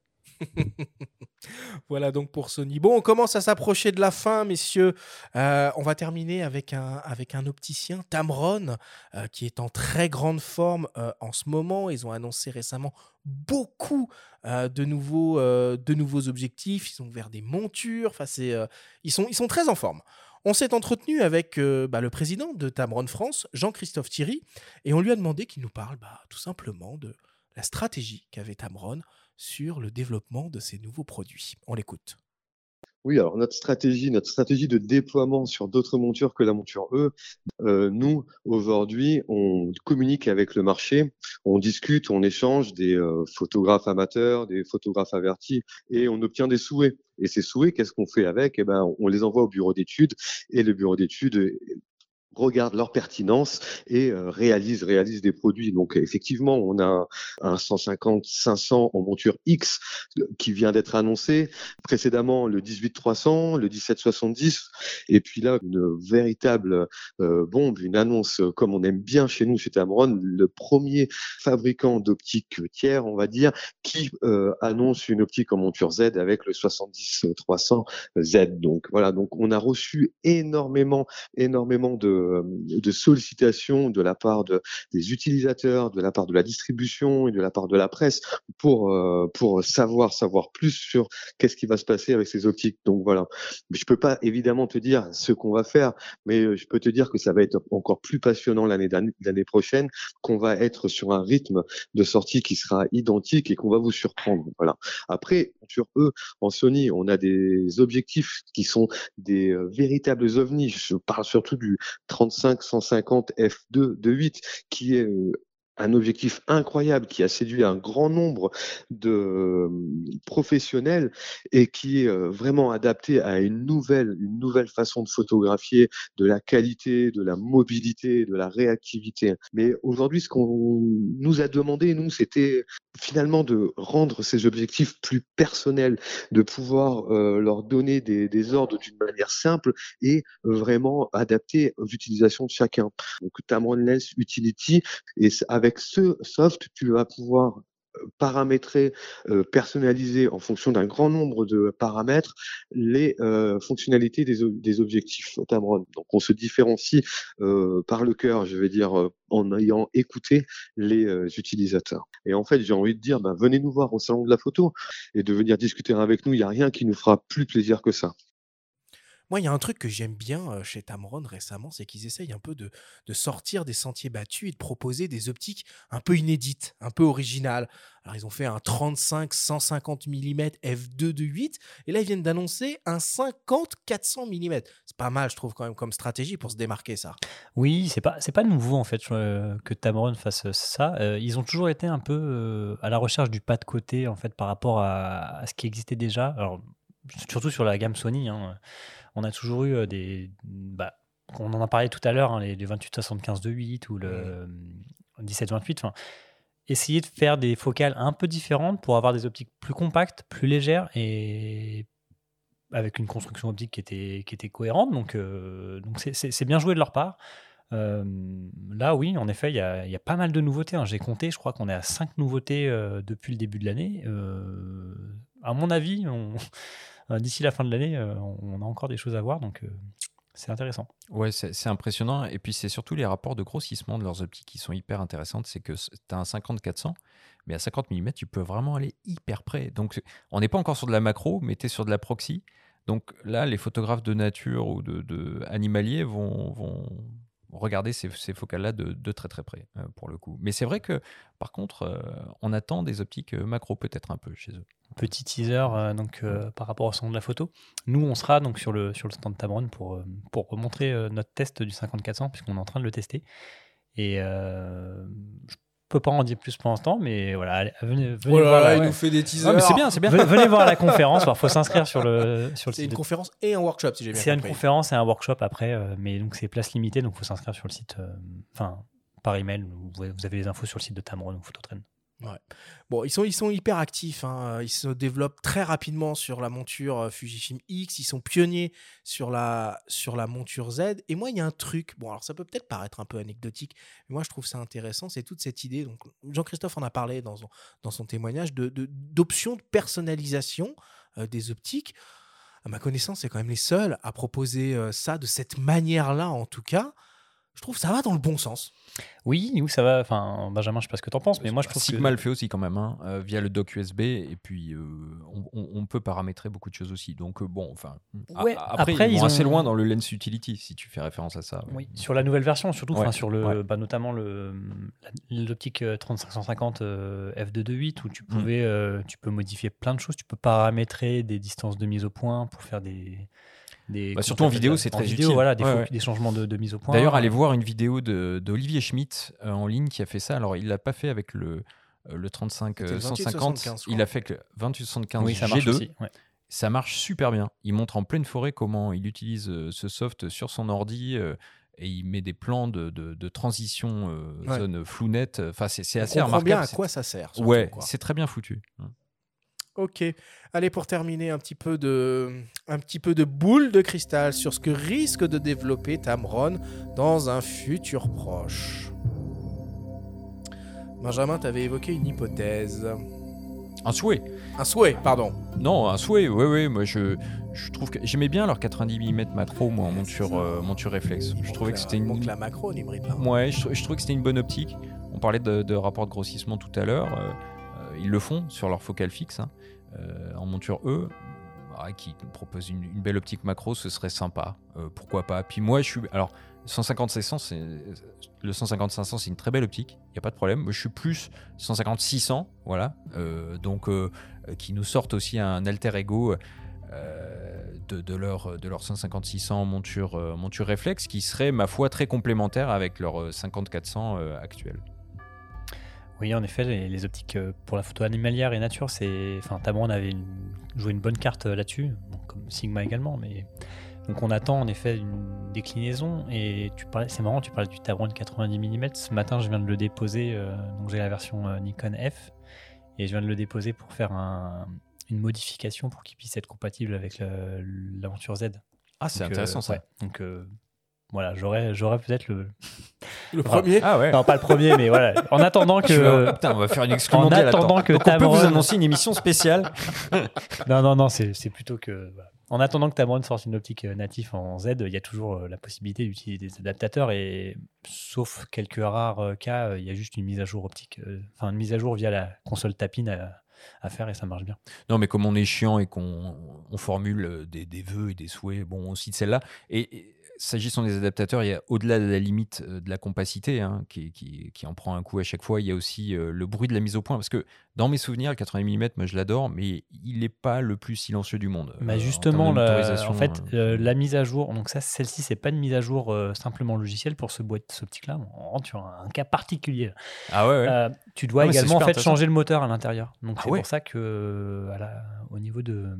voilà donc pour Sony. Bon, on commence à s'approcher de la fin, messieurs. Euh, on va terminer avec un, avec un opticien, Tamron, euh, qui est en très grande forme euh, en ce moment. Ils ont annoncé récemment beaucoup de, nouveaux, de nouveaux objectifs. Ils ont ouvert des montures. Enfin, ils, sont, ils sont très en forme. On s'est entretenu avec bah, le président de Tamron France, Jean-Christophe Thierry, et on lui a demandé qu'il nous parle bah, tout simplement de la stratégie qu'avait Tamron sur le développement de ces nouveaux produits. On l'écoute. Oui, alors notre stratégie, notre stratégie de déploiement sur d'autres montures que la monture E, euh, nous aujourd'hui, on communique avec le marché, on discute, on échange des euh, photographes amateurs, des photographes avertis, et on obtient des souhaits. Et ces souhaits, qu'est-ce qu'on fait avec? Eh ben, on les envoie au bureau d'études, et le bureau d'études regarde leur pertinence et euh, réalise réalise des produits. Donc effectivement, on a un 150 500 en monture X euh, qui vient d'être annoncé précédemment le 18300, le 1770 et puis là une véritable euh, bombe, une annonce comme on aime bien chez nous chez Tamron, le premier fabricant d'optique tiers, on va dire, qui annonce une optique en monture Z avec le 70 300 Z. Donc voilà, donc on a reçu énormément énormément de de, sollicitations de la part de, des utilisateurs, de la part de la distribution et de la part de la presse pour, euh, pour savoir, savoir plus sur qu'est-ce qui va se passer avec ces optiques. Donc voilà. Je peux pas évidemment te dire ce qu'on va faire, mais euh, je peux te dire que ça va être encore plus passionnant l'année l'année prochaine, qu'on va être sur un rythme de sortie qui sera identique et qu'on va vous surprendre. Voilà. Après, sur eux, en Sony, on a des objectifs qui sont des euh, véritables ovnis. Je parle surtout du 35 150 f2 de 8 qui est euh, un objectif incroyable qui a séduit un grand nombre de euh, professionnels et qui est euh, vraiment adapté à une nouvelle, une nouvelle façon de photographier, de la qualité, de la mobilité, de la réactivité. Mais aujourd'hui, ce qu'on nous a demandé, nous, c'était finalement de rendre ces objectifs plus personnels, de pouvoir euh, leur donner des, des ordres d'une manière simple et vraiment adapté aux utilisations de chacun. Donc Lens Utility et avec ce soft, tu vas pouvoir euh, paramétrer, euh, personnaliser en fonction d'un grand nombre de paramètres les euh, fonctionnalités des, objectifs Tamron. Donc on se différencie par le cœur, je vais dire, en ayant écouté les utilisateurs. Et en fait, j'ai envie de dire, ben, venez nous voir au salon de la photo et de venir discuter avec nous. Il n'y a rien qui nous fera plus plaisir que ça. Moi, il y a un truc que j'aime bien chez Tamron récemment, c'est qu'ils essayent un peu de, sortir des sentiers battus et de proposer des optiques un peu inédites, un peu originales. Alors, ils ont fait un 35-150 mm f2 de 8, et là, ils viennent d'annoncer un 50-400 mm. C'est pas mal, je trouve, quand même, comme stratégie pour se démarquer, ça. Oui, c'est pas, c'est pas nouveau, en fait, que Tamron fasse ça. ils ont toujours été un peu à la recherche du pas de côté, en fait, par rapport à, à ce qui existait déjà. Alors, surtout sur la gamme Sony. Hein on a toujours eu euh, des. Bah, on en a parlé tout à l'heure, hein, les, 28-75 de 8 ou le 17-28. essayer de faire des focales un peu différentes pour avoir des optiques plus compactes, plus légères et avec une construction optique qui était, qui était cohérente. Donc, euh, donc c'est- bien joué de leur part. Euh, là, oui, en effet, il y a, il y a pas mal de nouveautés. hein. J'ai compté, je crois qu'on est à 5 nouveautés euh, depuis le début de l'année. Euh, à mon avis, on- euh, d'ici la fin de l'année, euh, on a encore des choses à voir. Donc, euh, c'est intéressant. Ouais, c'est impressionnant. Et puis, c'est surtout les rapports de grossissement de leurs optiques qui sont hyper intéressantes. C'est que tu as un 50-400, mais à 50 mm, tu peux vraiment aller hyper près. Donc, on n'est pas encore sur de la macro, mais tu es sur de la proxy. Donc là, les photographes de nature ou de, de vont, vont regarder ces, ces focales-là de, de très très près, euh, pour le coup. Mais c'est vrai que, par contre, euh, on attend des optiques euh, macro peut-être un peu chez eux. Petit teaser euh, donc, par rapport au son de la photo. Nous, on sera donc sur le, sur le stand Tamron pour, pour montrer notre test du 50-400, puisqu'on est en train de le tester. Et je peux pas en dire plus pour l'instant, mais voilà, allez, venez, venez Oh voir là, la- il ouais. nous fait des teasers. Mais c'est bien, c'est bien. Venez, voir la conférence. Il faut s'inscrire sur le, sur le C'est site. une de- conférence et un workshop, si j'ai bien C'est une compris. conférence et un workshop après, euh, mais donc c'est place limitée, donc il faut s'inscrire sur le site, euh, enfin par email. Vous avez, les infos sur le site de Tamron ou Phototrend. Bon, ils sont, ils sont hyper actifs. hein. Ils se développent très rapidement sur la monture euh, Fujifilm X. Ils sont pionniers sur la, sur la monture Z. Et moi, il y a un truc. Bon, alors ça peut peut-être paraître un peu anecdotique, mais moi, je trouve ça intéressant. C'est toute cette idée. Donc, Jean-Christophe en a parlé dans son, dans son témoignage de, de- d'options de personnalisation euh, des optiques. À ma connaissance, c'est quand même les seuls à proposer euh, ça de cette manière-là, en tout cas. Je trouve que ça va dans le bon sens. Oui, nous ça va. Enfin, Benjamin, je sais pas ce que t'en penses, mais moi je trouve Sigma que le fait aussi quand même, hein, euh, via le dock USB, et puis euh, on, on- on peut paramétrer beaucoup de choses aussi. Donc euh, bon, enfin, Ouais, après, après, ils ils sont assez loin dans le Lens Utility, si tu fais référence à ça. ouais. Oui, sur la nouvelle version, surtout, Ouais, sur le, ouais. bah, notamment le, l'optique euh, 3550 euh, f228 où tu Mm. pouvais, euh, tu peux modifier plein de choses. Tu peux paramétrer des distances de mise au point pour faire des. Des Bah, surtout en vidéo, c'est très vidéo, utile. voilà, des, Ouais, fo- ouais. des changements de, de mise au point. D'ailleurs, allez voir une vidéo d'Olivier Schmitt euh, en ligne qui a fait ça. Alors, il l'a pas fait avec le, euh, le 35 C'était le euh, 150, 28-75, je il a fait que le 2875 Oui, ça marche G2. aussi, ouais. Ça marche super bien. Il montre en pleine forêt comment il utilise euh, ce soft sur son ordi euh, et il met des plans de, de- de transition euh, Ouais. zone flou net. Enfin, c'est On assez comprend remarquable. bien à quoi ça sert, surtout, Ouais, c'est très bien foutu. Ok. Allez, pour terminer, un petit peu de, un petit peu de boule de cristal sur ce que risque de développer Tamron dans un futur proche. Benjamin, tu avais évoqué une hypothèse. Un souhait. Un souhait, pardon. Non, un souhait, oui, oui. Moi, je, je trouve que j'aimais bien leur 90 mm macro, moi, en monture, euh, monture réflexe. Je trouvais que c'était une. la macro. Ouais, je, je trouvais que c'était une bonne optique. On parlait de, de rapport de grossissement tout à l'heure. euh, euh, ils le font sur leur focale fixe, hein, en monture E. Qui propose une, belle optique macro, ce serait sympa. Euh, pourquoi pas Puis moi, je suis. Alors, 150 600, c'est le 150 500, c'est une très belle optique. Il y a pas de problème. Moi, je suis plus 150 600, voilà. Euh, donc, euh, euh, qui nous sortent aussi un alter ego. euh, de, de leur, de leur 150 600 monture, euh, monture réflexe qui serait, ma foi, très complémentaire avec leur euh, 50 400 euh, actuel. Oui, en effet, les, les optiques euh, pour la photo animalière et nature, c'est. Enfin, Tamron avait une- joué une bonne carte euh, là-dessus, comme Sigma également, mais. Donc on attend en effet une déclinaison et tu parlais, c'est marrant, tu parlais du Tamron de 90 mm. Ce matin, je viens de le déposer, euh, donc j'ai la version euh, Nikon F et je viens de le déposer pour faire un- une modification pour qu'il puisse être compatible avec l'aventure Z. Ah, c'est euh, intéressant, ça. ouais. Donc voilà, j'aurais, j'aurais peut-être le Le premier Ah ouais. Non, pas le premier, mais voilà. En attendant que. Putain, on va faire une exclu En attendant attends. que Donc on peut vous Tamron- annoncer une émission spéciale. non, non, non, c'est c'est plutôt que. voilà. En attendant que Tamron sorte une optique euh, natif en Z, il y a toujours euh, la possibilité d'utiliser des adaptateurs et sauf quelques rares euh, cas, il y a juste une mise à jour optique, enfin une mise à jour via la console tapine à, à faire et ça marche bien. Non, mais comme on est chiant et qu'on on formule des, des vœux et des souhaits, bon, on cite celle-là. Et, et s'agissant des adaptateurs, il y a au-delà de la limite euh, de la compacité, hein, qui, qui- qui en prend un coup à chaque fois, il y a aussi euh, le bruit de la mise au point. Parce que dans mes souvenirs, le 80 mm, moi je l'adore, mais il n'est pas le plus silencieux du monde. Bah en justement, de la- en fait, euh, la mise à jour, donc ça, celle-ci, c'est pas une mise à jour euh, simplement logicielle pour ce boîte ce optique-là. On rentre sur un, un cas particulier. Ah ouais, ouais. Tu dois Ah, également en fait changer le moteur à l'intérieur. Donc Ah c'est ouais. pour ça que à la- au niveau de,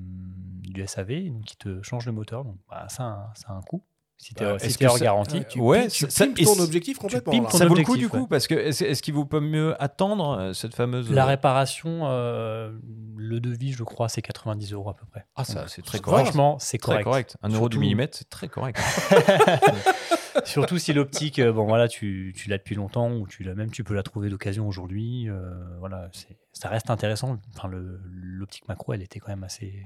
du SAV, donc, il te change le moteur. Donc bah, ça, ça a un coût. Si t'es Bah, si que hors ça- garantie. Ouais, tu Ouais, tu ça- pimpes et ton objectif complètement. ton Ça vaut le coup objectif, du coup ouais. parce que est-ce qu'il vaut pas mieux attendre euh, cette fameuse La euh, réparation, euh, le devis, je crois, c'est 90 euros à peu près. Ah ça c'est très correct. Franchement, c'est correct. correct. Un euro du Surtout- millimètre, c'est très correct. Surtout si l'optique, euh, bon voilà, tu, tu l'as depuis longtemps ou tu l'as même, tu peux la trouver d'occasion aujourd'hui. euh, voilà, c'est- ça reste intéressant. Enfin, l'optique macro, elle était quand même assez,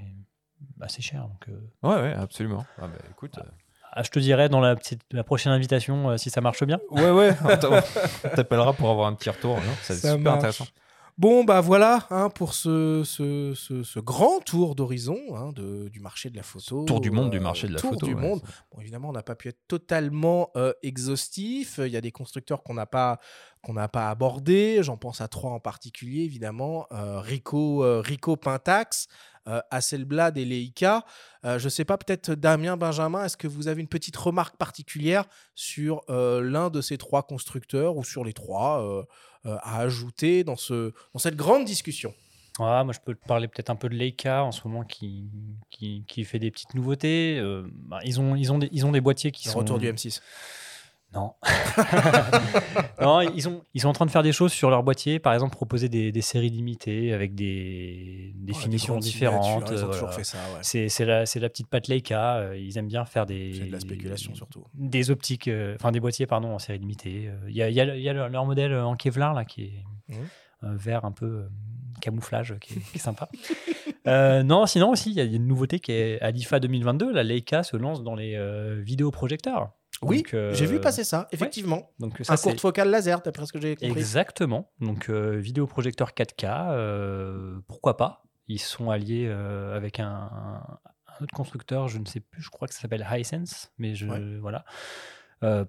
assez chère. Donc, euh, ouais, ouais, absolument. Ah, bah, écoute. euh, ah, je te dirai dans la, petite, la prochaine invitation euh, si ça marche bien. Ouais, ouais. On t'appellera pour avoir un petit retour. non C'est Ça super marche. intéressant. Bon, bah voilà hein, pour ce, ce, ce- ce grand tour d'horizon hein, du marché de la photo. Tour du monde euh, du marché de la tour photo, du ouais, monde. Bon, évidemment, on n'a pas pu être totalement euh, exhaustif. Il y a des constructeurs qu'on n'a pas qu'on n'a pas abordés. J'en pense à trois en particulier, évidemment. Euh, Rico, euh, Rico Pentax, euh, Hasselblad et Leica. Euh, je ne sais pas, peut-être Damien, Benjamin, est-ce que vous avez une petite remarque particulière sur euh, l'un de ces trois constructeurs ou sur les trois euh, à ajouter dans, ce, dans cette grande discussion? Ouais, moi, je peux te parler peut-être un peu de Leica en ce moment qui, qui, qui fait des petites nouveautés. Bah, ils, ont, ils, ont des, ils ont des boîtiers qui Le sont. retour du M6. Non. non, ils, ont, ils sont en train de faire des choses sur leur boîtier, par exemple proposer des, des séries limitées avec des, des finitions différentes. ils ont toujours fait ça, ouais. C'est la, la petite patte Leica. euh, Ils aiment bien faire des. De la spéculation, surtout. Des optiques, euh, enfin des boîtiers, pardon, en série limitée. Euh, Il y a, il y a le- il y a leur modèle en Kevlar là qui est euh, vert un peu camouflage qui est, qui est sympa. Euh, non, sinon aussi, il y a une nouveauté qui est à l'IFA 2022. La Leica se lance dans les euh, vidéoprojecteurs. Oui, euh, j'ai vu passer ça, effectivement. Donc ça, Un courte focale laser, d'après ce que j'ai compris. Exactement. Donc euh, vidéoprojecteur 4K, euh, pourquoi pas? Ils sont alliés euh, avec un, autre constructeur, je ne sais plus, je crois que ça s'appelle Hisense, mais je Ouais. voilà. Euh,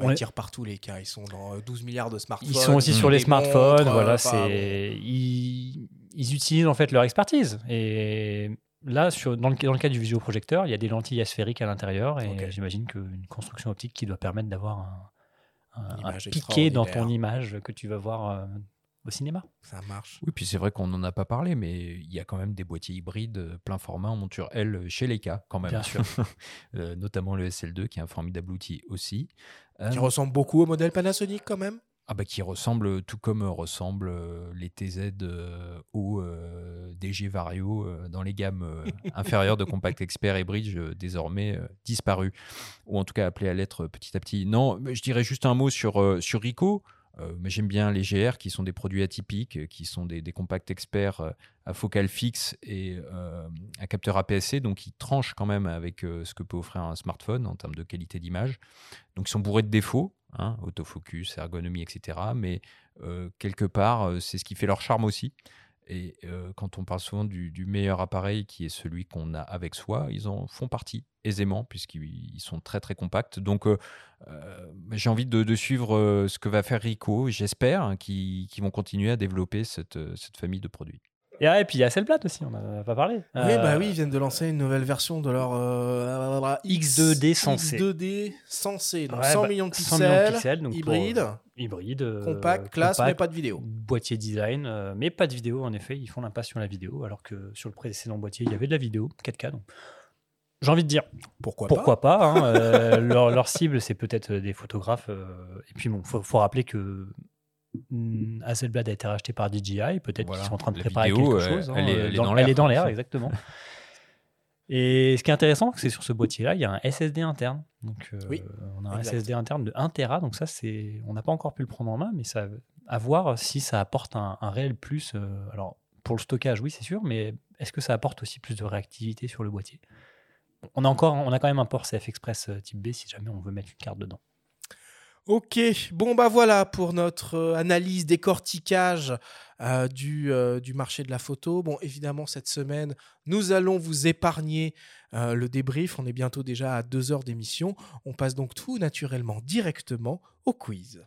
on ils est- tirent partout les cas. Ils sont dans euh, 12 milliards de smartphones. Ils sont aussi sur des les smartphones, montres, voilà, enfin, c'est ils, ils utilisent en fait leur expertise et là sur dans le, dans le cas du vidéoprojecteur, il y a des lentilles asphériques à l'intérieur et j'imagine qu'une construction optique qui doit permettre d'avoir un, piqué dans ton image que tu vas voir euh, au cinéma. Ça marche. Oui, puis c'est vrai qu'on n'en a pas parlé, mais il y a quand même des boîtiers hybrides euh, plein format en monture L chez Leica, quand même. Bien sûr. Euh, notamment le SL2, qui est un formidable outil aussi. Qui Euh, ressemble beaucoup au modèle Panasonic quand même. Ah bah qui ressemble, tout comme euh, ressemblent euh, les TZ euh, ou euh, DG Vario euh, dans les gammes euh, inférieures de Compact Expert et Bridge, euh, désormais euh, disparues, ou en tout cas appelées à l'être petit à petit. Non, mais je dirais juste un mot sur, euh, sur Ricoh. Euh, mais j'aime bien les GR qui sont des produits atypiques, euh, qui sont des, des compacts experts euh, à focale fixe et euh, à capteur APS-C, donc ils tranchent quand même avec euh, ce que peut offrir un smartphone en termes de qualité d'image. Donc ils sont bourrés de défauts, hein, autofocus, ergonomie, etc. Mais euh, quelque part, euh, c'est ce qui fait leur charme aussi. Et euh, quand on parle souvent du, meilleur appareil qui est celui qu'on a avec soi, ils en font partie aisément puisqu'ils ils sont très très compacts. Donc j'ai envie de, suivre ce que va faire Ricoh, j'espère, hein, qu'ils vont continuer à développer cette famille de produits. Et, ah, et puis il y a Hasselblad aussi, on n'en a pas parlé. Oui, Euh, bah oui, ils viennent de lancer une nouvelle version de leur euh, X- X2D sensé. X2D sensé, donc Ouais, 100 bah, millions de 100 pixels, millions de pixels, donc hybride, euh, hybride, euh, compact, classe, mais pas de vidéo. Boîtier design, euh, mais pas de vidéo en effet. Ils font l'impasse sur la vidéo, alors que sur le précédent boîtier, il y avait de la vidéo 4K. Donc, j'ai envie de dire Pourquoi, pourquoi pas. hein, euh, leur, leur cible, c'est peut-être des photographes. euh, et puis bon, faut, faut rappeler que Hasselblad a été racheté par DJI. Peut-être Voilà. qu'ils sont en train de La préparer vidéo, quelque euh, chose. hein, elle est- euh, elle est dans- l'air. est dans l'air, exactement. Et ce qui est intéressant, c'est sur ce boîtier-là, il y a un SSD interne. Donc, euh, Oui, on a un. SSD interne de 1 Tera. Donc ça, c'est, on n'a pas encore pu le prendre en main, mais ça, à voir si ça apporte un, un réel plus. euh, alors, pour le stockage, oui, c'est sûr, mais est-ce que ça apporte aussi plus de réactivité sur le boîtier? On a encore, on a quand même un port CF Express type B si jamais on veut mettre une carte dedans. Ok, bon bah voilà pour notre euh, analyse, décortiquage euh, du, euh, du marché de la photo. Bon, évidemment, cette semaine, nous allons vous épargner euh, le débrief. On est bientôt déjà à deux heures d'émission. On passe donc tout naturellement directement au quiz.